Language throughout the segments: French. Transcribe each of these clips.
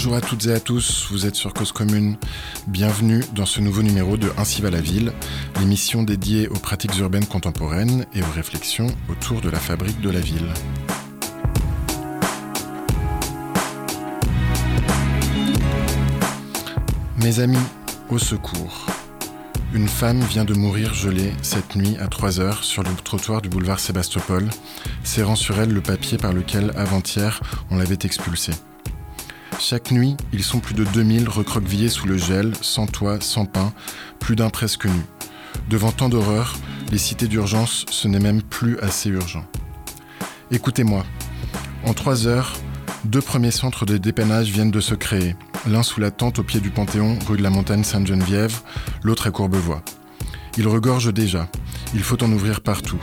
Bonjour à toutes et à tous, vous êtes sur Cause Commune. Bienvenue dans ce nouveau numéro de Ainsi va la ville, l'émission dédiée aux pratiques urbaines contemporaines et aux réflexions autour de la fabrique de la ville. Mes amis, au secours. Une femme vient de mourir gelée cette nuit à 3 heures sur le trottoir du boulevard Sébastopol, serrant sur elle le papier par lequel, avant-hier, on l'avait expulsée. Chaque nuit, ils sont plus de 2000 recroquevillés sous le gel, sans toit, sans pain, plus d'un presque nu. Devant tant d'horreurs, les cités d'urgence, ce n'est même plus assez urgent. Écoutez-moi. En trois heures, deux premiers centres de dépannage viennent de se créer. L'un sous la tente au pied du Panthéon, rue de la Montagne Sainte-Geneviève, l'autre à Courbevoie. Ils regorgent déjà. Il faut en ouvrir partout.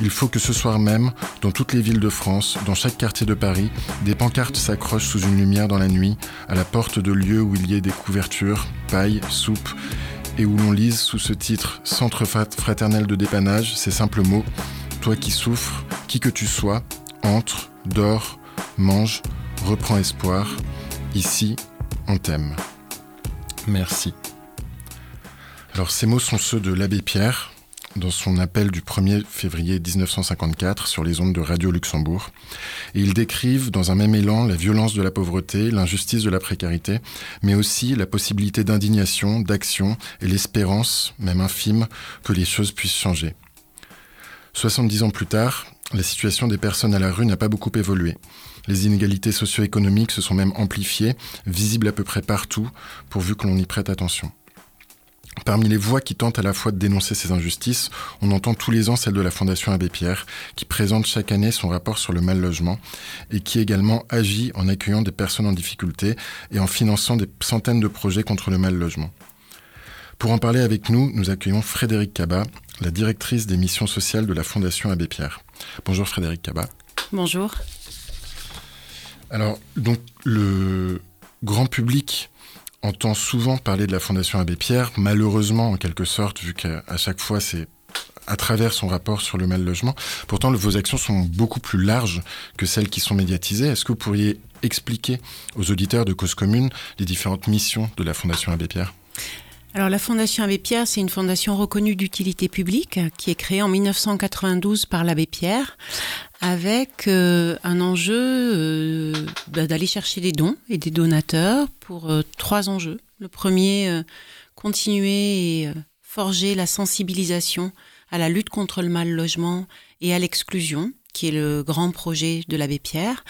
Il faut que ce soir même, dans toutes les villes de France, dans chaque quartier de Paris, des pancartes s'accrochent sous une lumière dans la nuit, à la porte de lieux où il y ait des couvertures, paille, soupe, et où l'on lise sous ce titre Centre fraternel de dépannage ces simples mots Toi qui souffres, qui que tu sois, entre, dors, mange, reprends espoir. Ici, on t'aime. Merci. Alors ces mots sont ceux de l'abbé Pierre, dans son appel du 1er février 1954 sur les ondes de Radio Luxembourg. Et ils décrivent dans un même élan la violence de la pauvreté, l'injustice de la précarité, mais aussi la possibilité d'indignation, d'action et l'espérance, même infime, que les choses puissent changer. 70 ans plus tard, la situation des personnes à la rue n'a pas beaucoup évolué. Les inégalités socio-économiques se sont même amplifiées, visibles à peu près partout, pourvu que l'on y prête attention. Parmi les voix qui tentent à la fois de dénoncer ces injustices, on entend tous les ans celle de la Fondation Abbé Pierre, qui présente chaque année son rapport sur le mal logement et qui également agit en accueillant des personnes en difficulté et en finançant des centaines de projets contre le mal logement. Pour en parler avec nous, nous accueillons Frédéric Cabat, la directrice des missions sociales de la Fondation Abbé Pierre. Bonjour Frédéric Cabat. Bonjour. Alors, donc, le grand public entend souvent parler de la Fondation Abbé Pierre, malheureusement en quelque sorte, vu qu'à chaque fois c'est à travers son rapport sur le mal logement. Pourtant, vos actions sont beaucoup plus larges que celles qui sont médiatisées. Est-ce que vous pourriez expliquer aux auditeurs de Cause Commune les différentes missions de la Fondation Abbé Pierre? Alors la Fondation Abbé Pierre, c'est une fondation reconnue d'utilité publique qui est créée en 1992 par l'Abbé Pierre avec euh, un enjeu euh, bah, d'aller chercher des dons et des donateurs pour euh, trois enjeux. Le premier, continuer et forger la sensibilisation à la lutte contre le mal logement et à l'exclusion qui est le grand projet de l'abbé Pierre.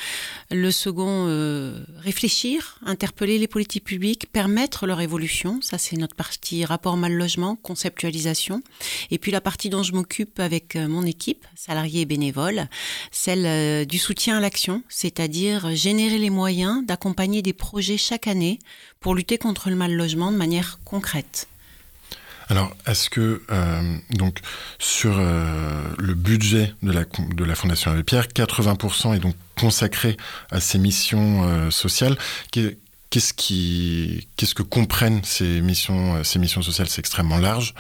Le second, euh, réfléchir, interpeller les politiques publiques, permettre leur évolution. Ça, c'est notre partie rapport mal-logement, conceptualisation. Et puis la partie dont je m'occupe avec euh, mon équipe, salariés et bénévoles, celle euh, du soutien à l'action, c'est-à-dire générer les moyens d'accompagner des projets chaque année pour lutter contre le mal-logement de manière concrète. Alors, est-ce que, euh, donc, sur euh, le budget de la, de la Fondation Abbé Pierre, 80% est donc consacré à ces missions euh, sociales. Qu'est-ce que comprennent ces missions, ces missions sociales? C'est extrêmement large.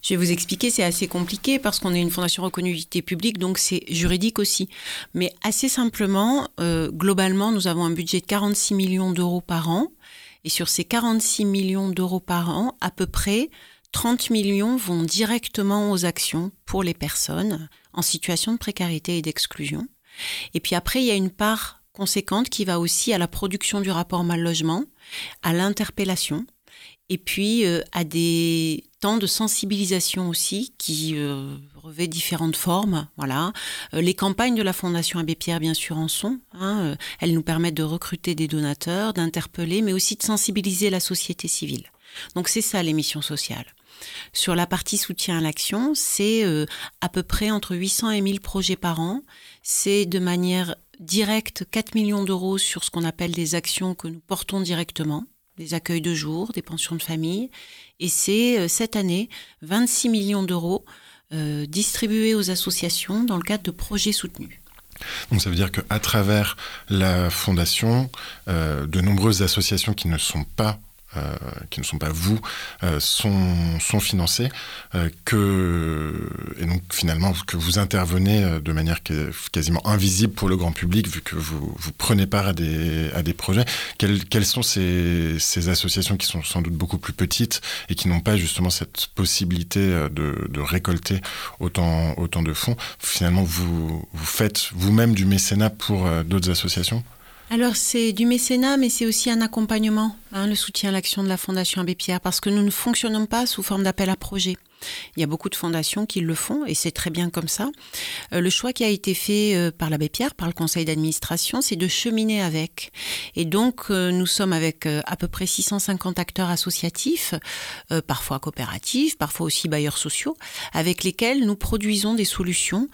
Je vais vous expliquer, c'est assez compliqué parce qu'on est une fondation reconnue d'utilité publique, donc c'est juridique aussi. Mais assez simplement, globalement, nous avons un budget de 46 millions d'euros par an et sur ces 46 millions d'euros par an, à peu près 30 millions vont directement aux actions pour les personnes en situation de précarité et d'exclusion. Et puis après, il y a une part conséquente qui va aussi à la production du rapport mal-logement, à l'interpellation, et puis euh, à des temps de sensibilisation aussi qui euh, revêt différentes formes. Voilà, euh, les campagnes de la Fondation Abbé Pierre bien sûr en sont. Hein, euh, elles nous permettent de recruter des donateurs, d'interpeller, mais aussi de sensibiliser la société civile. Donc c'est ça les missions sociales. Sur la partie soutien à l'action, c'est à peu près entre 800 et 1000 projets par an. C'est de manière directe 4 millions d'euros sur ce qu'on appelle des actions que nous portons directement des accueils de jour, des pensions de famille. Et c'est euh, cette année 26 millions d'euros euh, distribués aux associations dans le cadre de projets soutenus. Donc ça veut dire qu'à travers la fondation, euh, de nombreuses associations qui ne sont pas euh, qui ne sont pas vous, euh, sont, sont financés, euh, que, et donc finalement que vous intervenez de manière quasiment invisible pour le grand public, vu que vous, vous prenez part à des, à des projets. Quelles, quelles sont ces, ces associations qui sont sans doute beaucoup plus petites et qui n'ont pas justement cette possibilité de, de récolter autant, autant de fonds? Finalement, vous, vous faites vous-même du mécénat pour d'autres associations? Alors c'est du mécénat, mais c'est aussi un accompagnement, hein, le soutien à l'action de la Fondation Abbé Pierre, parce que nous ne fonctionnons pas sous forme d'appel à projet. Il y a beaucoup de fondations qui le font et c'est très bien comme ça. Euh, le choix qui a été fait euh, par l'abbé Pierre, par le conseil d'administration, c'est de cheminer avec. Et donc euh, nous sommes avec à peu près 650 acteurs associatifs, parfois coopératifs, parfois aussi bailleurs sociaux, avec lesquels nous produisons des solutions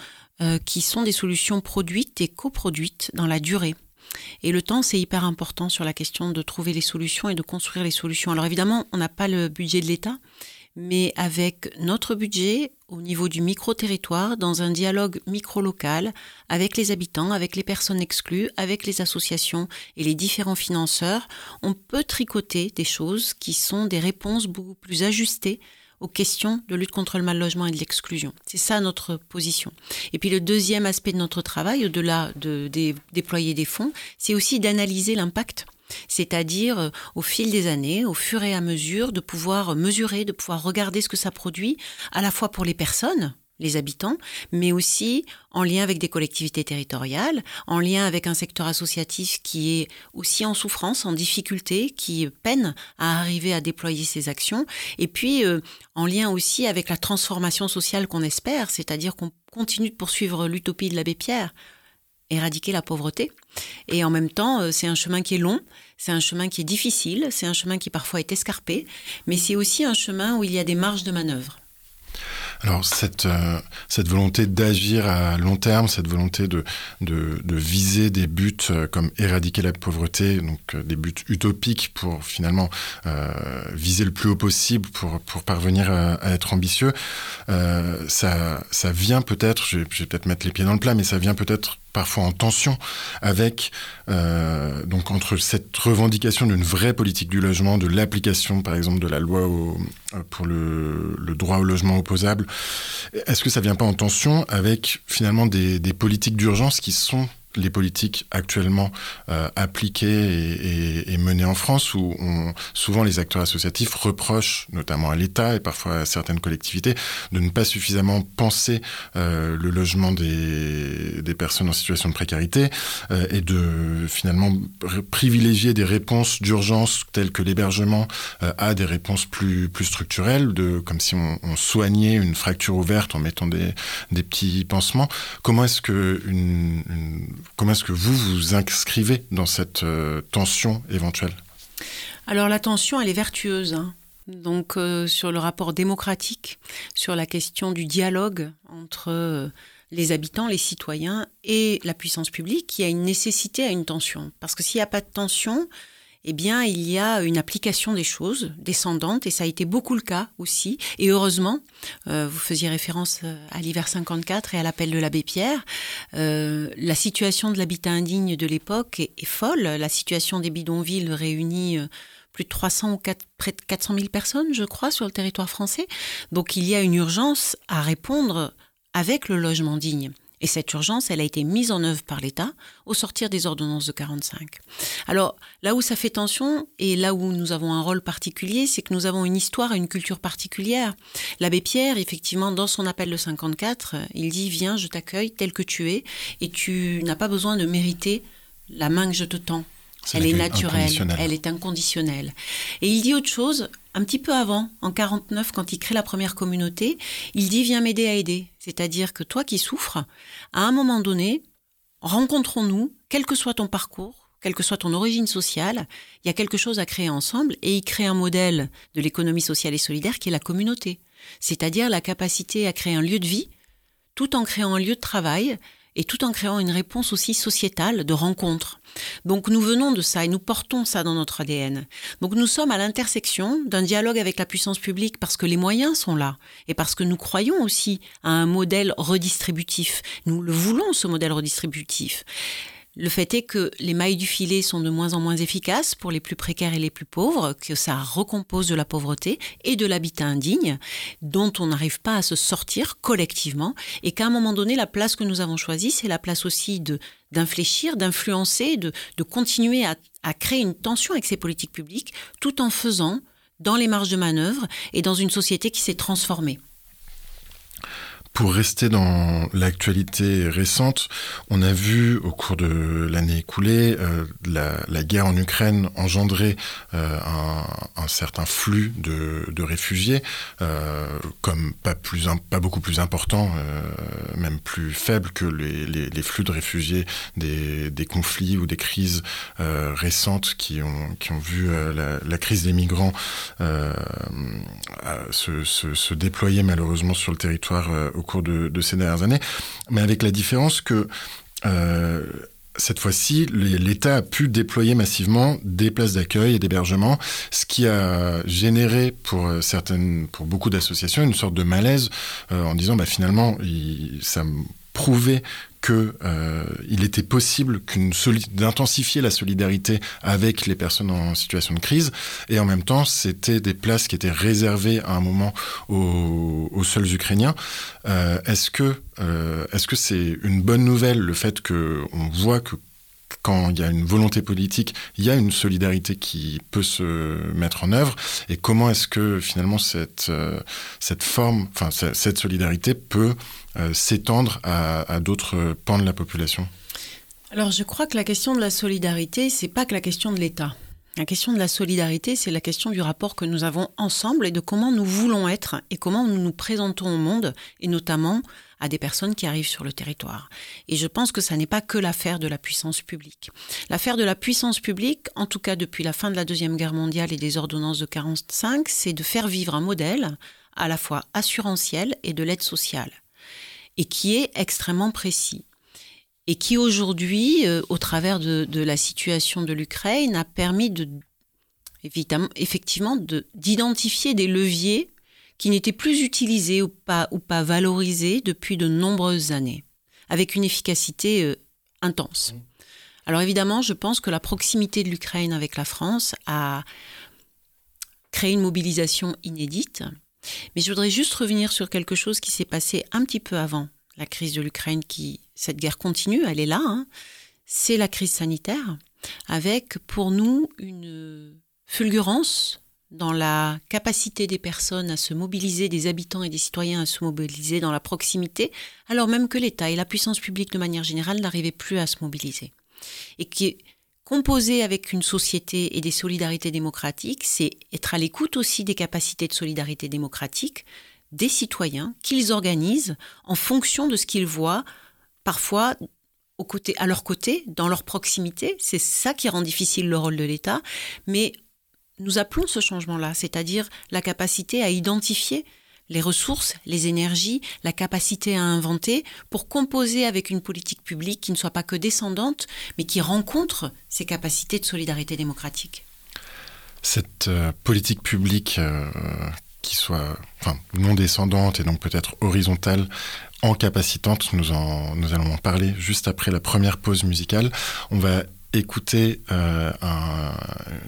qui sont des solutions produites et coproduites dans la durée. Et le temps, c'est hyper important sur la question de trouver les solutions et de construire les solutions. Alors évidemment, on n'a pas le budget de l'État, mais avec notre budget au niveau du micro-territoire, dans un dialogue micro-local avec les habitants, avec les personnes exclues, avec les associations et les différents financeurs, on peut tricoter des choses qui sont des réponses beaucoup plus ajustées aux questions de lutte contre le mal logement et de l'exclusion. C'est ça notre position. Et puis le deuxième aspect de notre travail, au-delà de, déployer des fonds, c'est aussi d'analyser l'impact c'est-à-dire euh, au fil des années, au fur et à mesure, de pouvoir mesurer, de pouvoir regarder ce que ça produit, à la fois pour les personnes, les habitants, mais aussi en lien avec des collectivités territoriales, en lien avec un secteur associatif qui est aussi en souffrance, en difficulté, qui peine à arriver à déployer ses actions, et puis euh, en lien aussi avec la transformation sociale qu'on espère, c'est-à-dire qu'on continue de poursuivre l'utopie de l'abbé Pierre, éradiquer la pauvreté. Et en même temps, euh, c'est un chemin qui est long, c'est un chemin qui est difficile, c'est un chemin qui parfois est escarpé, mais c'est aussi un chemin où il y a des marges de manœuvre. Alors cette, euh, cette volonté d'agir à long terme, cette volonté de, de, de, viser des buts euh, comme éradiquer la pauvreté, donc euh, des buts utopiques pour finalement viser le plus haut possible pour, parvenir à, être ambitieux, ça, ça vient peut-être, je vais peut-être mettre les pieds dans le plat, mais ça vient peut-être parfois en tension avec euh, donc entre cette revendication d'une vraie politique du logement, de l'application par exemple de la loi au, pour le, droit au logement opposable. Est-ce que ça vient pas en tension avec finalement des politiques d'urgence qui sont les politiques actuellement euh, appliquées et, et, et, menées en France, où on, souvent les acteurs associatifs reprochent, notamment à l'État et parfois à certaines collectivités, de ne pas suffisamment penser euh, le logement des, des, personnes en situation de précarité euh, et de finalement privilégier des réponses d'urgence telles que l'hébergement euh, à des réponses plus, plus structurelles, de, comme si on, on, soignait une fracture ouverte en mettant des, des petits pansements. Comment est-ce que une, une Comment est-ce que vous vous inscrivez dans cette euh, tension éventuelle? Alors la tension, elle est vertueuse. Hein. Donc euh, sur le rapport démocratique, sur la question du dialogue entre euh, les habitants, les citoyens et la puissance publique, il y a une nécessité à une tension. Parce que s'il n'y a pas de tension, eh bien, il y a une application des choses descendante, et ça a été beaucoup le cas aussi. Et heureusement, euh, vous faisiez référence euh, à l'hiver 54 et à l'appel de l'abbé Pierre, euh, la situation de l'habitat indigne de l'époque est, folle. La situation des bidonvilles réunit... Plus de 300 ou 4, près de 400 000 personnes, je crois, sur le territoire français. Donc il y a une urgence à répondre avec le logement digne. Et cette urgence, elle a été mise en œuvre par l'État au sortir des ordonnances de 45. Alors, là où ça fait tension et là où nous avons un rôle particulier, c'est que nous avons une histoire et une culture particulière. L'abbé Pierre, effectivement, dans son appel de 54, il dit Viens, je t'accueille tel que tu es et tu n'as pas besoin de mériter la main que je te tends. Elle est naturelle, elle est inconditionnelle. Et il dit autre chose, un petit peu avant, en 49, quand il crée la première communauté, il dit viens m'aider à aider. C'est-à-dire que toi qui souffres, à un moment donné, rencontrons-nous, quel que soit ton parcours, quelle que soit ton origine sociale, il y a quelque chose à créer ensemble et il crée un modèle de l'économie sociale et solidaire qui est la communauté. C'est-à-dire la capacité à créer un lieu de vie tout en créant un lieu de travail et tout en créant une réponse aussi sociétale de rencontre. Donc nous venons de ça et nous portons ça dans notre ADN. Donc nous sommes à l'intersection d'un dialogue avec la puissance publique parce que les moyens sont là et parce que nous croyons aussi à un modèle redistributif. Nous le voulons, ce modèle redistributif. Le fait est que les mailles du filet sont de moins en moins efficaces pour les plus précaires et les plus pauvres, que ça recompose de la pauvreté et de l'habitat indigne, dont on n'arrive pas à se sortir collectivement, et qu'à un moment donné, la place que nous avons choisie, c'est la place aussi de d'infléchir, d'influencer, de, de continuer à, à créer une tension avec ces politiques publiques, tout en faisant dans les marges de manœuvre et dans une société qui s'est transformée. Pour rester dans l'actualité récente, on a vu au cours de l'année écoulée euh, la, la, guerre en Ukraine engendrer euh, un, un, certain flux de, de réfugiés, euh, comme pas, plus, pas beaucoup plus important, euh, même plus faible que les, les, les, flux de réfugiés des, des conflits ou des crises euh, récentes qui ont, qui ont vu euh, la, la, crise des migrants se, se, se, déployer malheureusement sur le territoire au cours de, ces dernières années, mais avec la différence que euh, cette fois-ci, l'État a pu déployer massivement des places d'accueil et d'hébergement, ce qui a généré pour certaines, pour beaucoup d'associations, une sorte de malaise euh, en disant, bah, finalement, il, ça prouvait qu'il euh, était possible d'intensifier la solidarité avec les personnes en situation de crise et en même temps c'était des places qui étaient réservées à un moment aux, seuls Ukrainiens. Euh, est-ce que euh, est-ce que c'est une bonne nouvelle le fait que on voit que quand il y a une volonté politique, il y a une solidarité qui peut se mettre en œuvre? Et comment est-ce que finalement cette, cette forme, enfin cette solidarité peut s'étendre à, à d'autres pans de la population Alors je crois que la question de la solidarité, c'est pas que la question de l'État. La question de la solidarité, c'est la question du rapport que nous avons ensemble et de comment nous voulons être et comment nous nous présentons au monde, et notamment à des personnes qui arrivent sur le territoire. Et je pense que ça n'est pas que l'affaire de la puissance publique. L'affaire de la puissance publique, en tout cas depuis la fin de la Deuxième Guerre mondiale et des ordonnances de 45, c'est de faire vivre un modèle à la fois assurantiel et de l'aide sociale, et qui est extrêmement précis. Et qui aujourd'hui, euh, au travers de, de, la situation de l'Ukraine, a permis de, évidemment, effectivement d'identifier des leviers qui n'étaient plus utilisés ou pas, ou pas valorisés depuis de nombreuses années, avec une efficacité euh, intense. Alors évidemment, je pense que la proximité de l'Ukraine avec la France a créé une mobilisation inédite, mais je voudrais juste revenir sur quelque chose qui s'est passé un petit peu avant la crise de l'Ukraine qui cette guerre continue, elle est là, hein, c'est la crise sanitaire, avec pour nous une fulgurance dans la capacité des personnes à se mobiliser, des habitants et des citoyens à se mobiliser dans la proximité, alors même que l'État et la puissance publique de manière générale n'arrivaient plus à se mobiliser. Et qui est composé avec une société et des solidarités démocratiques, c'est être à l'écoute aussi des capacités de solidarité démocratique des citoyens qu'ils organisent en fonction de ce qu'ils voient parfois au côté, à leur côté, dans leur proximité. C'est ça qui rend difficile le rôle de l'État. Mais nous appelons ce changement-là, c'est-à-dire la capacité à identifier les ressources, les énergies, la capacité à inventer pour composer avec une politique publique qui ne soit pas que descendante, mais qui rencontre ces capacités de solidarité démocratique. Cette euh, politique publique euh, qui soit enfin, non descendante et donc peut-être horizontale, en capacitante. Nous, en, nous allons en parler juste après la première pause musicale. On va écouter euh, un,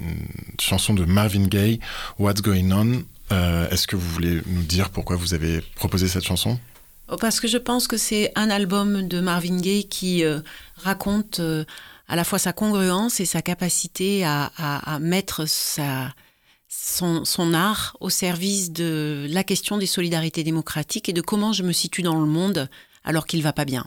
une chanson de Marvin Gaye, What's Going On? Euh, Est-ce que vous voulez nous dire pourquoi vous avez proposé cette chanson? Oh, Parce que je pense que c'est un album de Marvin Gaye qui euh, raconte euh, à la fois sa congruence et sa capacité à, mettre son, son, art au service de la question des solidarités démocratiques et de comment je me situe dans le monde alors qu'il va pas bien.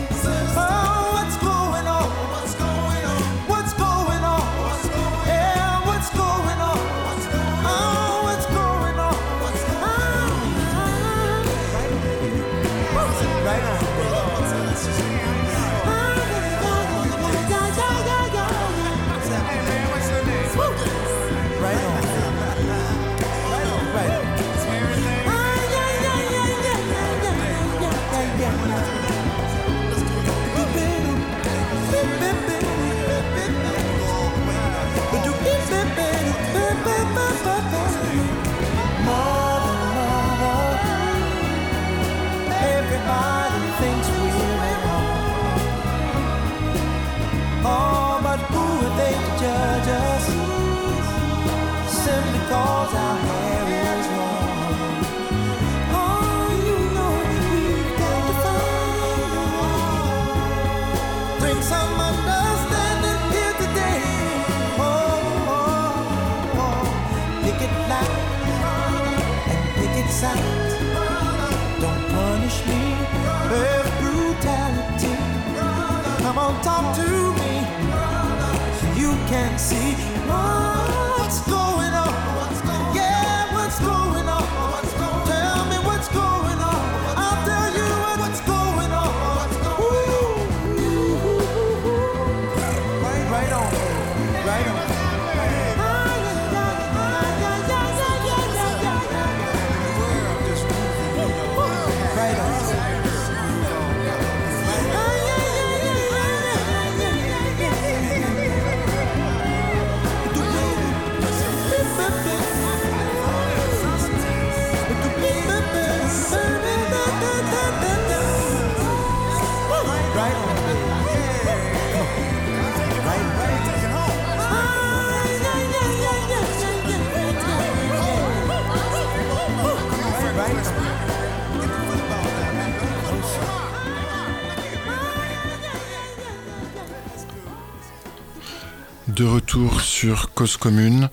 Commune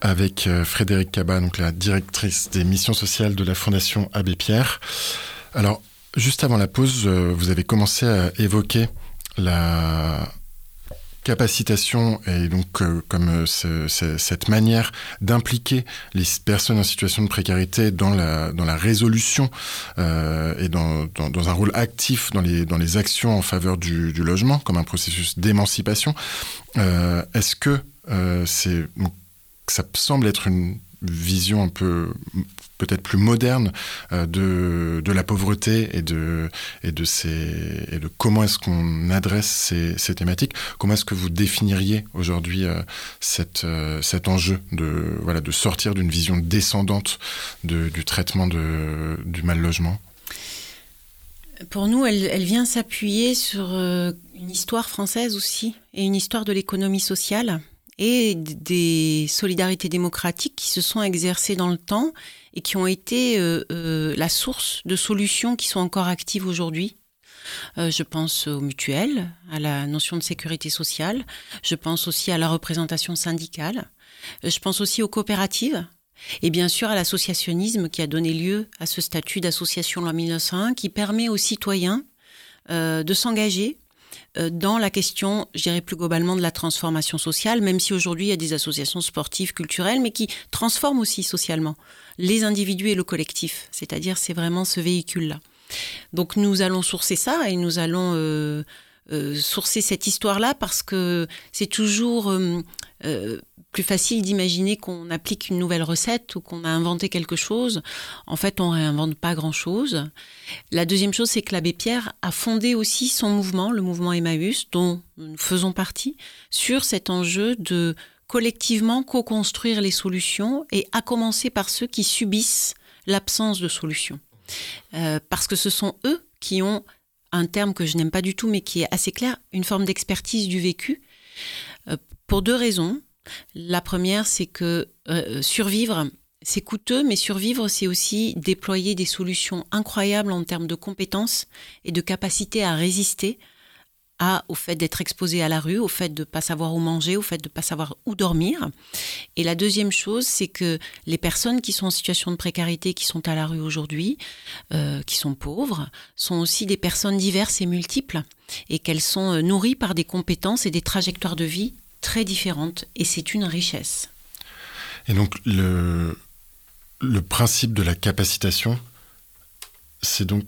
avec euh, Frédéric Cabat, donc la directrice des missions sociales de la Fondation Abbé Pierre. Alors, juste avant la pause, euh, vous avez commencé à évoquer la capacitation et donc euh, comme euh, ce- ce- cette manière d'impliquer les personnes en situation de précarité dans la, dans la résolution euh, et dans, dans, un rôle actif dans les, dans les actions en faveur du, du logement comme un processus d'émancipation. Est-ce que c'est ça semble être une vision un peu peut-être plus moderne euh, de, de la pauvreté et de, et de, ces, et de comment est-ce qu'on adresse ces, ces thématiques. Comment est-ce que vous définiriez aujourd'hui euh, euh, cet enjeu de, voilà, de sortir d'une vision descendante de, du traitement du mal logement? Pour nous, elle, elle vient s'appuyer sur une histoire française aussi et une histoire de l'économie sociale et des solidarités démocratiques qui se sont exercées dans le temps et qui ont été euh, euh, la source de solutions qui sont encore actives aujourd'hui. Euh, je pense aux mutuelles, à la notion de sécurité sociale. Je pense aussi à la représentation syndicale. Je pense aussi aux coopératives. Et bien sûr à l'associationnisme qui a donné lieu à ce statut d'association loi 1901 qui permet aux citoyens de s'engager dans la question, je dirais plus globalement, de la transformation sociale, même si aujourd'hui il y a des associations sportives, culturelles, mais qui transforment aussi socialement les individus et le collectif. C'est-à-dire c'est vraiment ce véhicule-là. Donc nous allons sourcer ça et nous allons euh, euh, sourcer cette histoire-là parce que c'est toujours euh, euh, plus facile d'imaginer qu'on applique une nouvelle recette ou qu'on a inventé quelque chose. En fait, on réinvente pas grand-chose. La deuxième chose, c'est que l'abbé Pierre a fondé aussi son mouvement, le mouvement Emmaüs, dont nous faisons partie, sur cet enjeu de collectivement co-construire les solutions et à commencer par ceux qui subissent l'absence de solutions. Euh, parce que ce sont eux qui ont un terme que je n'aime pas du tout, mais qui est assez clair, une forme d'expertise du vécu, euh, pour deux raisons. La première, c'est que euh, survivre, c'est coûteux, mais survivre, c'est aussi déployer des solutions incroyables en termes de compétences et de capacité à résister à, au fait d'être exposé à la rue, au fait de ne pas savoir où manger, au fait de ne pas savoir où dormir. Et la deuxième chose, c'est que les personnes qui sont en situation de précarité, qui sont à la rue aujourd'hui, euh, qui sont pauvres, sont aussi des personnes diverses et multiples, et qu'elles sont euh, nourries par des compétences et des trajectoires de vie très différentes. Et c'est une richesse. Et donc le, principe de la capacitation, c'est donc...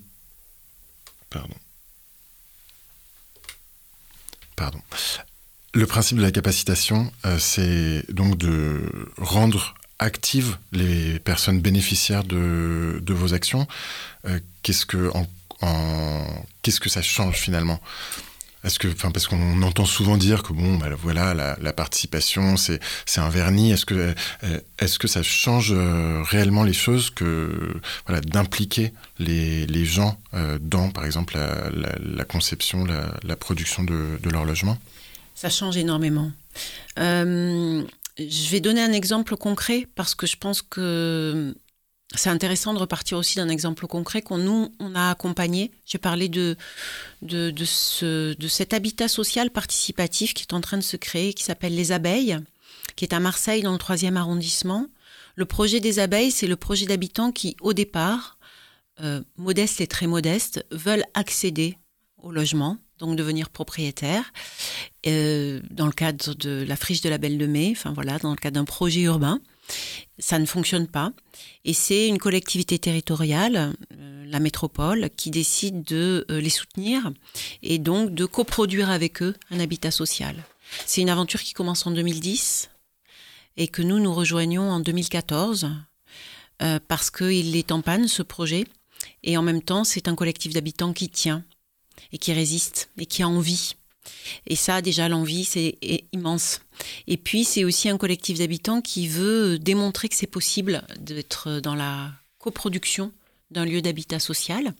Pardon. Pardon. Le principe de la capacitation, euh, c'est donc de rendre actives les personnes bénéficiaires de, vos actions. Euh, qu'est-ce que ça change finalement? Est-ce que, enfin, parce qu'on entend souvent dire que bon, bah, voilà, la, participation, c'est un vernis. Est-ce que euh, est-ce que ça change euh, réellement les choses que voilà d'impliquer les, les gens euh, dans, par exemple, la, conception, la, production de, de leur logement? Ça change énormément. Je vais donner un exemple concret parce que je pense que c'est intéressant de repartir aussi d'un exemple concret qu'on nous on a accompagné. J'ai parlé de de, de, ce, de cet habitat social participatif qui est en train de se créer, qui s'appelle les abeilles, qui est à Marseille dans le troisième arrondissement. Le projet des abeilles, c'est le projet d'habitants qui, au départ, euh, modestes et très modestes, veulent accéder au logement, donc devenir propriétaires, euh, dans le cadre de la friche de la Belle de Mai, enfin voilà, dans le cadre d'un projet urbain. Ça ne fonctionne pas. Et c'est une collectivité territoriale, euh, la métropole, qui décide de euh, les soutenir et donc de coproduire avec eux un habitat social. C'est une aventure qui commence en 2010 et que nous, nous rejoignons en 2014 euh, parce qu'il est en panne, ce projet. Et en même temps, c'est un collectif d'habitants qui tient et qui résiste et qui a envie. Et ça, déjà, l'envie, c'est immense. Et puis, c'est aussi un collectif d'habitants qui veut démontrer que c'est possible d'être dans la coproduction d'un lieu d'habitat social.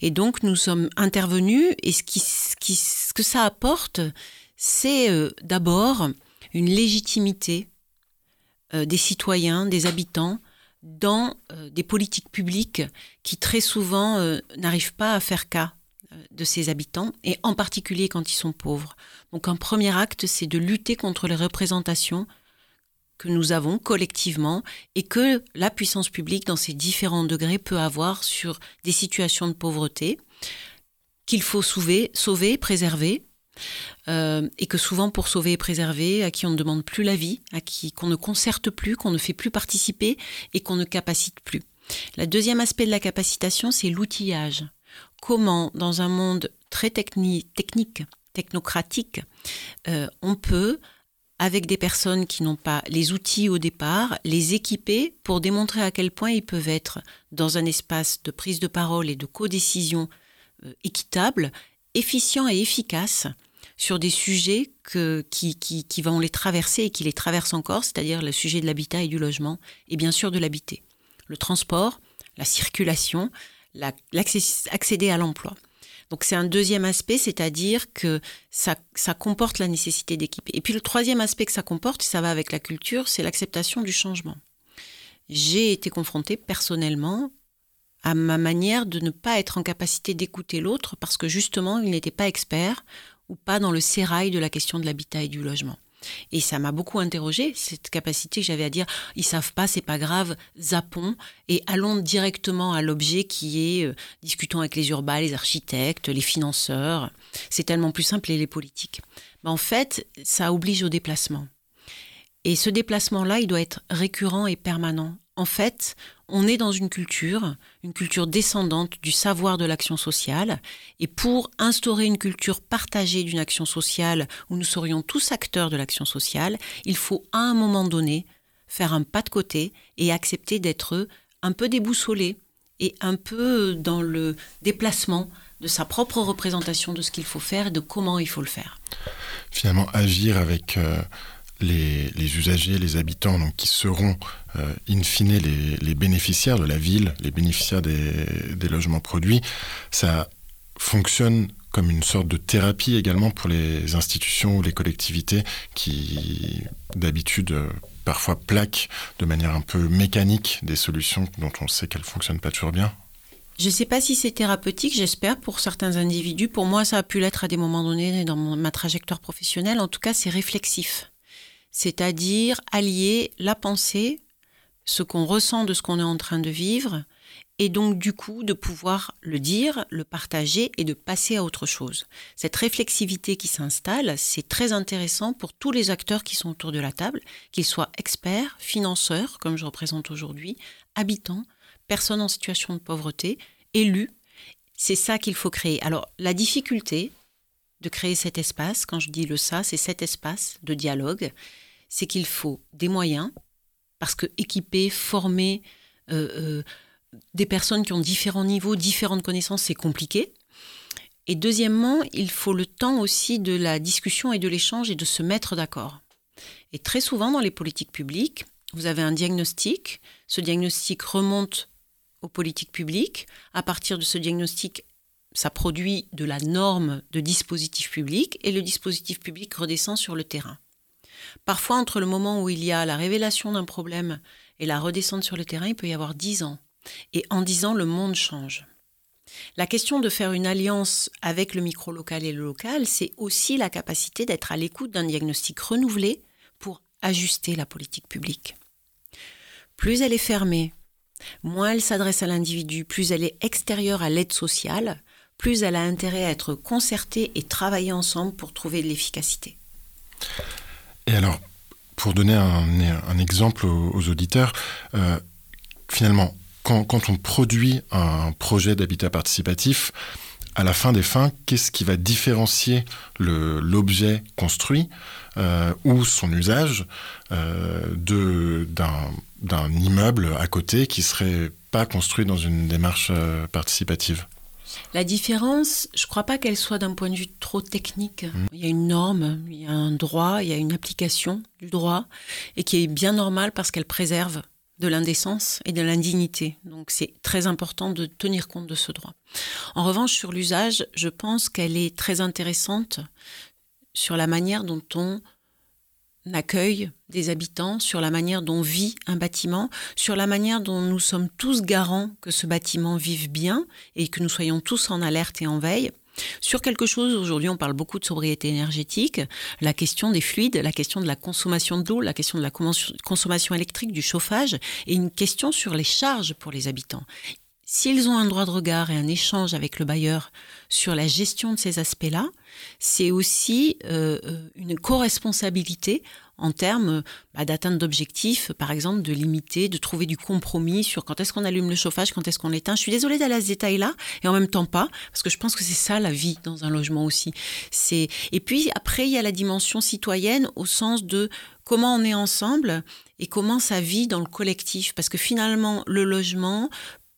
Et donc, nous sommes intervenus et ce, que ça apporte, c'est euh, d'abord une légitimité euh, des citoyens, des habitants, dans euh, des politiques publiques qui très souvent n'arrivent pas à faire cas de ces habitants, et en particulier quand ils sont pauvres. Donc un premier acte, c'est de lutter contre les représentations que nous avons collectivement et que la puissance publique, dans ses différents degrés, peut avoir sur des situations de pauvreté qu'il faut sauver, sauver, préserver, euh, et que souvent pour sauver et préserver, à qui on ne demande plus la vie, à qui qu'on ne concerte plus, qu'on ne fait plus participer et qu'on ne capacite plus. Le deuxième aspect de la capacitation, c'est l'outillage. Comment, dans un monde très techni technique, technocratique, euh, on peut, avec des personnes qui n'ont pas les outils au départ, les équiper pour démontrer à quel point ils peuvent être dans un espace de prise de parole et de codécision euh, équitable, efficient et efficace sur des sujets qui, qui vont les traverser et qui les traversent encore, c'est-à-dire le sujet de l'habitat et du logement, et bien sûr de l'habiter. Le transport, la circulation, la- l'accès- accéder à l'emploi. Donc c'est un deuxième aspect, c'est-à-dire que ça, ça comporte la nécessité d'équiper. Et puis le troisième aspect que ça comporte, ça va avec la culture, c'est l'acceptation du changement. J'ai été confrontée personnellement à ma manière de ne pas être en capacité d'écouter l'autre parce que justement il n'était pas expert ou pas dans le sérail de la question de l'habitat et du logement. Et ça m'a beaucoup interrogé cette capacité que j'avais à dire ils savent pas, c'est pas grave, zappons et allons directement à l'objet qui est euh, discutons avec les urbains, les architectes, les financeurs. C'est tellement plus simple et les politiques. Mais en fait, ça oblige au déplacement. Et ce déplacement-là, il doit être récurrent et permanent. En fait, on est dans une culture, une culture descendante du savoir de l'action sociale. Et pour instaurer une culture partagée d'une action sociale où nous serions tous acteurs de l'action sociale, il faut à un moment donné faire un pas de côté et accepter d'être un peu déboussolé et un peu dans le déplacement de sa propre représentation de ce qu'il faut faire et de comment il faut le faire. Finalement, agir avec euh, les, usagers, les habitants, donc qui seront euh, in fine les, bénéficiaires de la ville, les bénéficiaires des, des logements produits, ça fonctionne comme une sorte de thérapie également pour les institutions ou les collectivités qui d'habitude parfois plaquent de manière un peu mécanique des solutions dont on sait qu'elles fonctionnent pas toujours bien. Je ne sais pas si c'est thérapeutique, j'espère, pour certains individus. Pour moi, ça a pu l'être à des moments donnés dans ma trajectoire professionnelle. En tout cas, c'est réflexif. C'est-à-dire allier la pensée, ce qu'on ressent de ce qu'on est en train de vivre, et donc du coup de pouvoir le dire, le partager et de passer à autre chose. Cette réflexivité qui s'installe, c'est très intéressant pour tous les acteurs qui sont autour de la table, qu'ils soient experts, financeurs, comme je représente aujourd'hui, habitants, personnes en situation de pauvreté, élus. C'est ça qu'il faut créer. Alors la difficulté de créer cet espace, quand je dis le ça, c'est cet espace de dialogue, c'est qu'il faut des moyens, parce que équiper, former euh, euh, des personnes qui ont différents niveaux, différentes connaissances, c'est compliqué. Et deuxièmement, il faut le temps aussi de la discussion et de l'échange et de se mettre d'accord. Et très souvent dans les politiques publiques, vous avez un diagnostic, ce diagnostic remonte aux politiques publiques, à partir de ce diagnostic, ça produit de la norme de dispositif public et le dispositif public redescend sur le terrain. Parfois, entre le moment où il y a la révélation d'un problème et la redescente sur le terrain, il peut y avoir dix ans. Et en dix ans, le monde change. La question de faire une alliance avec le micro-local et le local, c'est aussi la capacité d'être à l'écoute d'un diagnostic renouvelé pour ajuster la politique publique. Plus elle est fermée, moins elle s'adresse à l'individu, plus elle est extérieure à l'aide sociale, plus elle a intérêt à être concertée et travailler ensemble pour trouver de l'efficacité. Et alors, pour donner un, exemple aux, auditeurs, euh, finalement, quand, on produit un projet d'habitat participatif, à la fin des fins, qu'est-ce qui va différencier l'objet construit euh, ou son usage euh, d'un immeuble à côté qui serait pas construit dans une démarche participative? La différence, je ne crois pas qu'elle soit d'un point de vue trop technique. Mmh. Il y a une norme, il y a un droit, il y a une application du droit, et qui est bien normale parce qu'elle préserve de l'indécence et de l'indignité. Donc c'est très important de tenir compte de ce droit. En revanche, sur l'usage, je pense qu'elle est très intéressante sur la manière dont on accueille des habitants, sur la manière dont vit un bâtiment, sur la manière dont nous sommes tous garants que ce bâtiment vive bien et que nous soyons tous en alerte et en veille. Sur quelque chose, aujourd'hui on parle beaucoup de sobriété énergétique, la question des fluides, la question de la consommation de l'eau, la question de la consommation électrique, du chauffage, et une question sur les charges pour les habitants. S'ils ont un droit de regard et un échange avec le bailleur sur la gestion de ces aspects-là, c'est aussi euh, une co-responsabilité en termes bah, d'atteinte d'objectifs, par exemple de limiter, de trouver du compromis sur quand est-ce qu'on allume le chauffage, quand est-ce qu'on l'éteint. Je suis désolée d'aller à ce détail-là et en même temps pas, parce que je pense que c'est ça la vie dans un logement aussi. Et puis après il y a la dimension citoyenne au sens de comment on est ensemble et comment ça vit dans le collectif, parce que finalement le logement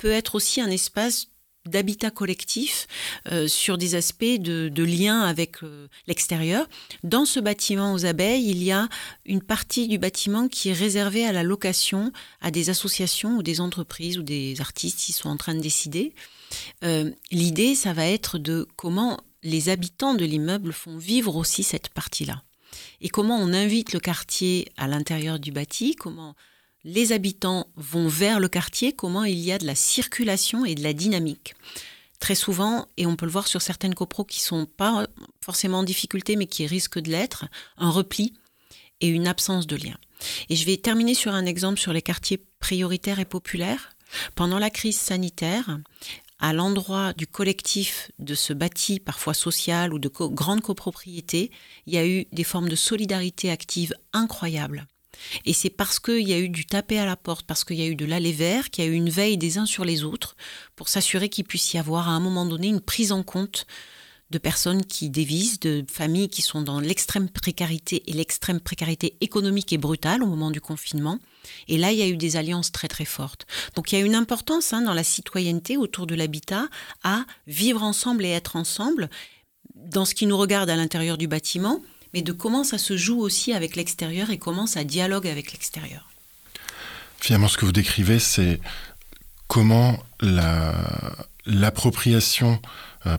peut être aussi un espace d'habitat collectif euh, sur des aspects de, de lien avec euh, l'extérieur. Dans ce bâtiment aux abeilles, il y a une partie du bâtiment qui est réservée à la location à des associations ou des entreprises ou des artistes qui sont en train de décider. Euh, L'idée, ça va être de comment les habitants de l'immeuble font vivre aussi cette partie-là. Et comment on invite le quartier à l'intérieur du bâti, comment les habitants vont vers le quartier, comment il y a de la circulation et de la dynamique. Très souvent, et on peut le voir sur certaines copros qui sont pas forcément en difficulté, mais qui risquent de l'être, un repli et une absence de lien. Et je vais terminer sur un exemple sur les quartiers prioritaires et populaires. Pendant la crise sanitaire, à l'endroit du collectif de ce bâti, parfois social ou de co grande copropriété, il y a eu des formes de solidarité active incroyables. Et c'est parce qu'il y a eu du taper à la porte, parce qu'il y a eu de l'aller vers, qu'il y a eu une veille des uns sur les autres, pour s'assurer qu'il puisse y avoir à un moment donné une prise en compte de personnes qui dévisent, de familles qui sont dans l'extrême précarité et l'extrême précarité économique et brutale au moment du confinement. Et là, il y a eu des alliances très très fortes. Donc il y a une importance hein, dans la citoyenneté autour de l'habitat à vivre ensemble et être ensemble dans ce qui nous regarde à l'intérieur du bâtiment, mais de comment ça se joue aussi avec l'extérieur et comment ça dialogue avec l'extérieur. Finalement, ce que vous décrivez, c'est comment la, l'appropriation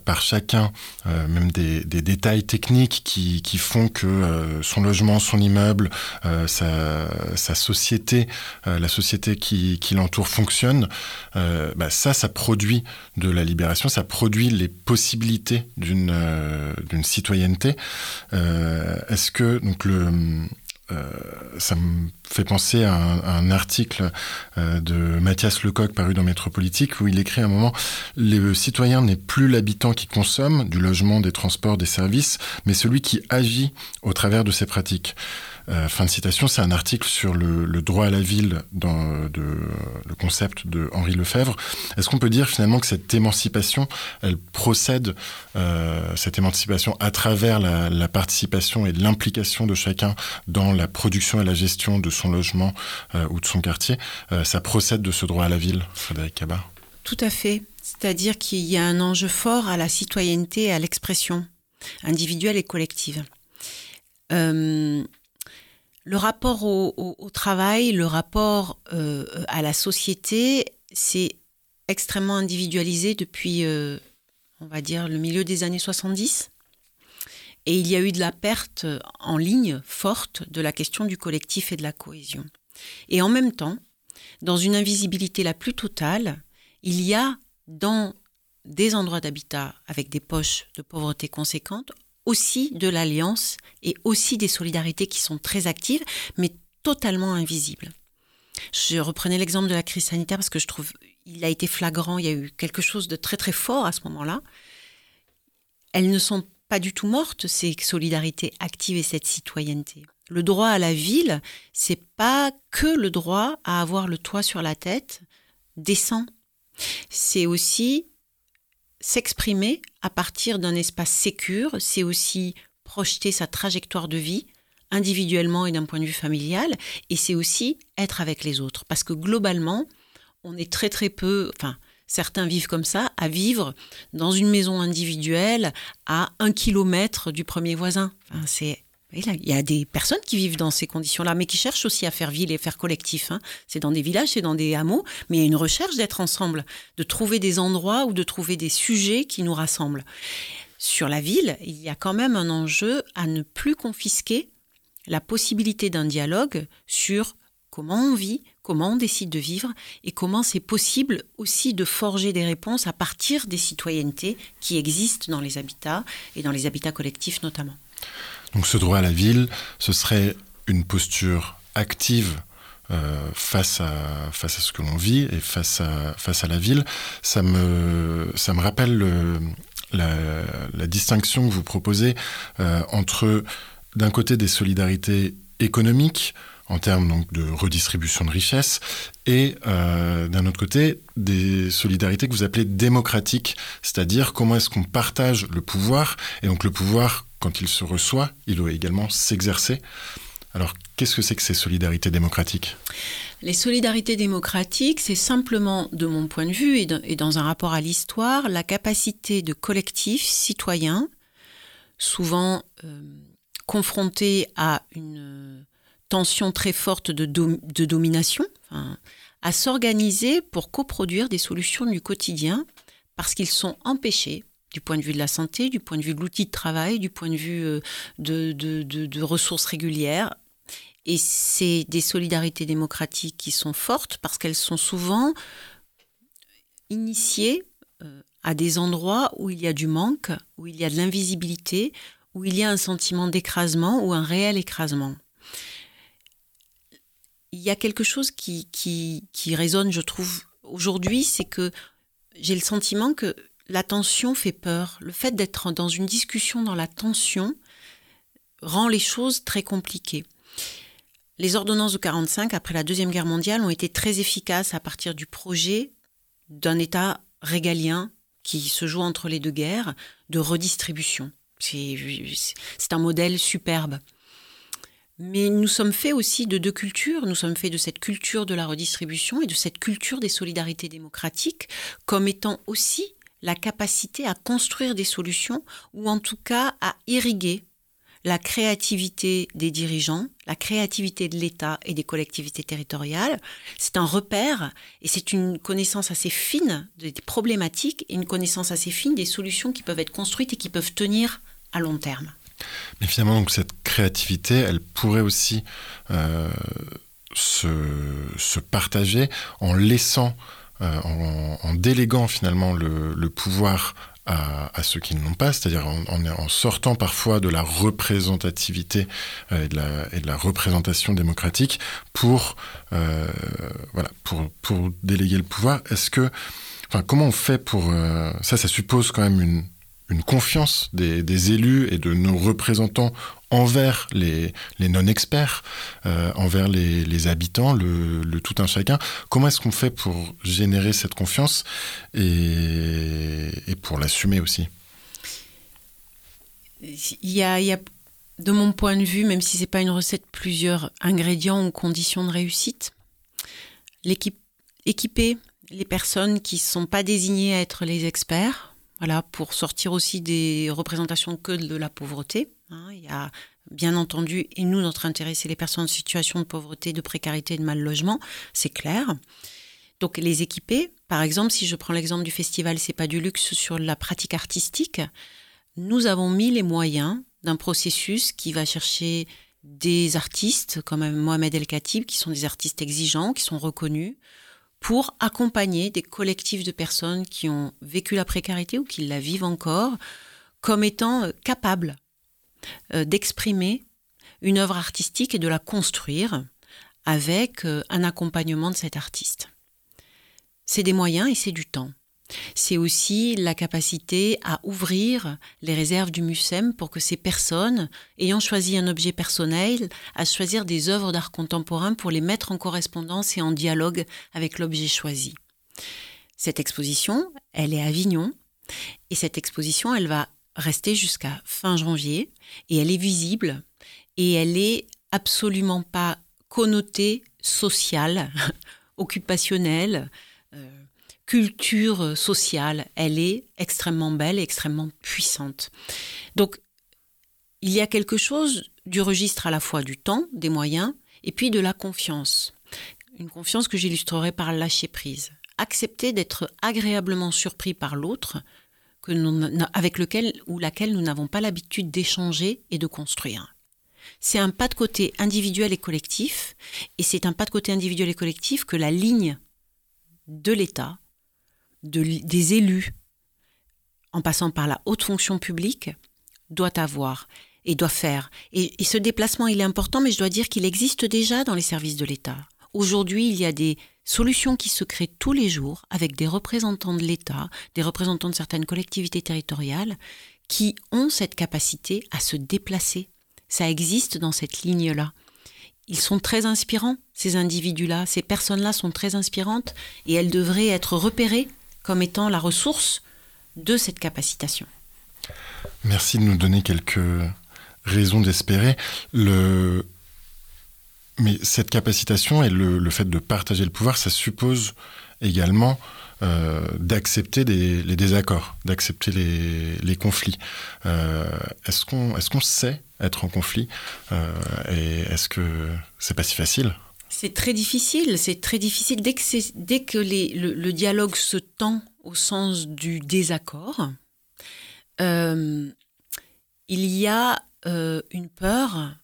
par chacun, euh, même des, détails techniques qui, qui font que euh, son logement, son immeuble, euh, sa, société, euh, la société qui, qui l'entoure fonctionne, bah ça, ça produit de la libération, ça produit les possibilités d'une d'une citoyenneté. Est-ce que donc le euh, ça me fait penser à un, article euh, de Mathias Lecoq paru dans Métropolitique où il écrit à un moment Le citoyen n'est plus l'habitant qui consomme du logement, des transports, des services, mais celui qui agit au travers de ses pratiques. Euh, fin de citation, c'est un article sur le, droit à la ville dans de, le concept de Henri Lefebvre. Est-ce qu'on peut dire finalement que cette émancipation, elle procède, euh, cette émancipation à travers la, participation et l'implication de chacun dans la production et la gestion de son logement euh, ou de son quartier, ça procède de ce droit à la ville, Frédéric Cabat Tout à fait. C'est-à-dire qu'il y a un enjeu fort à la citoyenneté et à l'expression individuelle et collective. Euh, le rapport au, travail, le rapport euh, à la société, c'est extrêmement individualisé depuis, euh, on va dire, le milieu des années 70. Et il y a eu de la perte en ligne forte de la question du collectif et de la cohésion. Et en même temps, dans une invisibilité la plus totale, il y a dans des endroits d'habitat avec des poches de pauvreté conséquentes aussi de l'alliance et aussi des solidarités qui sont très actives, mais totalement invisibles. Je reprenais l'exemple de la crise sanitaire parce que je trouve il a été flagrant, il y a eu quelque chose de très très fort à ce moment-là. Elles ne sont pas du tout mortes, ces solidarités actives et cette citoyenneté. Le droit à la ville, c'est pas que le droit à avoir le toit sur la tête décent. C'est aussi s'exprimer à partir d'un espace sécure, c'est aussi projeter sa trajectoire de vie individuellement et d'un point de vue familial, et c'est aussi être avec les autres. Parce que globalement, on est très très peu, enfin, certains vivent comme ça, à vivre dans une maison individuelle à un kilomètre du premier voisin. Enfin, c'est il y a des personnes qui vivent dans ces conditions-là, mais qui cherchent aussi à faire ville et faire collectif. Hein. C'est dans des villages, c'est dans des hameaux, mais il y a une recherche d'être ensemble, de trouver des endroits ou de trouver des sujets qui nous rassemblent. Sur la ville, il y a quand même un enjeu à ne plus confisquer la possibilité d'un dialogue sur comment on vit, comment on décide de vivre et comment c'est possible aussi de forger des réponses à partir des citoyennetés qui existent dans les habitats et dans les habitats collectifs notamment. Donc ce droit à la ville, ce serait une posture active euh, face, à, face à ce que l'on vit et face à, face à la ville. Ça me, ça me rappelle le, la, la distinction que vous proposez euh, entre d'un côté des solidarités économiques, en termes donc de redistribution de richesses et euh, d'un autre côté des solidarités que vous appelez démocratiques, c'est-à-dire comment est-ce qu'on partage le pouvoir et donc le pouvoir quand il se reçoit, il doit également s'exercer. Alors qu'est-ce que c'est que ces solidarités démocratiques? Les solidarités démocratiques, c'est simplement, de mon point de vue et, dans un rapport à l'histoire, la capacité de collectifs citoyens, souvent euh, confrontés à une tension très forte de, dom de domination, à s'organiser pour coproduire des solutions du quotidien parce qu'ils sont empêchés du point de vue de la santé, du point de vue de l'outil de travail, du point de vue euh, de, ressources régulières. Et c'est des solidarités démocratiques qui sont fortes parce qu'elles sont souvent initiées euh, à des endroits où il y a du manque, où il y a de l'invisibilité, où il y a un sentiment d'écrasement ou un réel écrasement il y a quelque chose qui résonne, je trouve, aujourd'hui, c'est que j'ai le sentiment que la tension fait peur. Le fait d'être dans une discussion dans la tension rend les choses très compliquées. Les ordonnances de 45 après la Deuxième Guerre mondiale ont été très efficaces à partir du projet d'un État régalien qui se joue entre les deux guerres de redistribution. C'est un modèle superbe. Mais nous sommes faits aussi de deux cultures. Nous sommes faits de cette culture de la redistribution et de cette culture des solidarités démocratiques comme étant aussi la capacité à construire des solutions ou en tout cas à irriguer la créativité des dirigeants, la créativité de l'État et des collectivités territoriales. C'est un repère et c'est une connaissance assez fine des problématiques et une connaissance assez fine des solutions qui peuvent être construites et qui peuvent tenir à long terme. Mais finalement, cette créativité, elle pourrait aussi euh, se, partager en laissant, euh, en, déléguant finalement le, pouvoir à, ceux qui ne l'ont pas, c'est-à-dire en, sortant parfois de la représentativité euh, et, de la, représentation démocratique pour, euh, voilà, pour, déléguer le pouvoir. Est-ce que, enfin, comment on fait pour ça Ça suppose quand même une, une confiance des, élus et de nos représentants envers les, non-experts, euh, envers les, habitants, le, tout un chacun. Comment est-ce qu'on fait pour générer cette confiance et, pour l'assumer aussi? Il y, a, de mon point de vue, même si c'est pas une recette, plusieurs ingrédients ou conditions de réussite. L'équipe, équiper les personnes qui ne sont pas désignées à être les experts, pour sortir aussi des représentations que de la pauvreté. Hein, il y a bien entendu, et nous, notre intérêt, c'est les personnes en situation de pauvreté, de précarité et de mal logement, c'est clair. Donc les équiper, par exemple, si je prends l'exemple du festival C'est pas du luxe sur la pratique artistique, nous avons mis les moyens d'un processus qui va chercher des artistes comme Mohamed El Khatib, qui sont des artistes exigeants, qui sont reconnus, pour accompagner des collectifs de personnes qui ont vécu la précarité ou qui la vivent encore, comme étant capables euh, d'exprimer une œuvre artistique et de la construire avec euh, un accompagnement de cet artiste. C'est des moyens et c'est du temps. C'est aussi la capacité à ouvrir les réserves du MUSEM pour que ces personnes, ayant choisi un objet personnel, à choisir des œuvres d'art contemporain pour les mettre en correspondance et en dialogue avec l'objet choisi. Cette exposition, elle est à Avignon, et cette exposition, elle va rester jusqu'à fin janvier, et elle est visible, et elle est absolument pas connotée sociale, occupationnelle, culture sociale, elle est extrêmement belle, extrêmement puissante. Donc, il y a quelque chose du registre à la fois du temps, des moyens, et puis de la confiance. Une confiance que j'illustrerai par lâcher prise. Accepter d'être agréablement surpris par l'autre, avec lequel ou laquelle nous n'avons pas l'habitude d'échanger et de construire. C'est un pas de côté individuel et collectif, et c'est un pas de côté individuel et collectif que la ligne de l'État, de, des élus, en passant par la haute fonction publique, doit avoir et doit faire. Et, et, ce déplacement, il est important, mais je dois dire qu'il existe déjà dans les services de l'État. Aujourd'hui, il y a des solutions qui se créent tous les jours avec des représentants de l'État, des représentants de certaines collectivités territoriales, qui ont cette capacité à se déplacer. Ça existe dans cette ligne-là. Ils sont très inspirants, ces individus-là, ces personnes-là sont très inspirantes et elles devraient être repérées comme étant la ressource de cette capacitation. Merci de nous donner quelques raisons d'espérer. Mais cette capacitation et le, fait de partager le pouvoir, ça suppose également euh, d'accepter les désaccords, d'accepter les, les, conflits. Euh, est-ce qu'on est, qu sait être en conflit euh, Et est-ce que c'est pas si facile? C'est très difficile, c'est très difficile. Dès que, dès que le, dialogue se tend au sens du désaccord, euh, il y a euh, une peur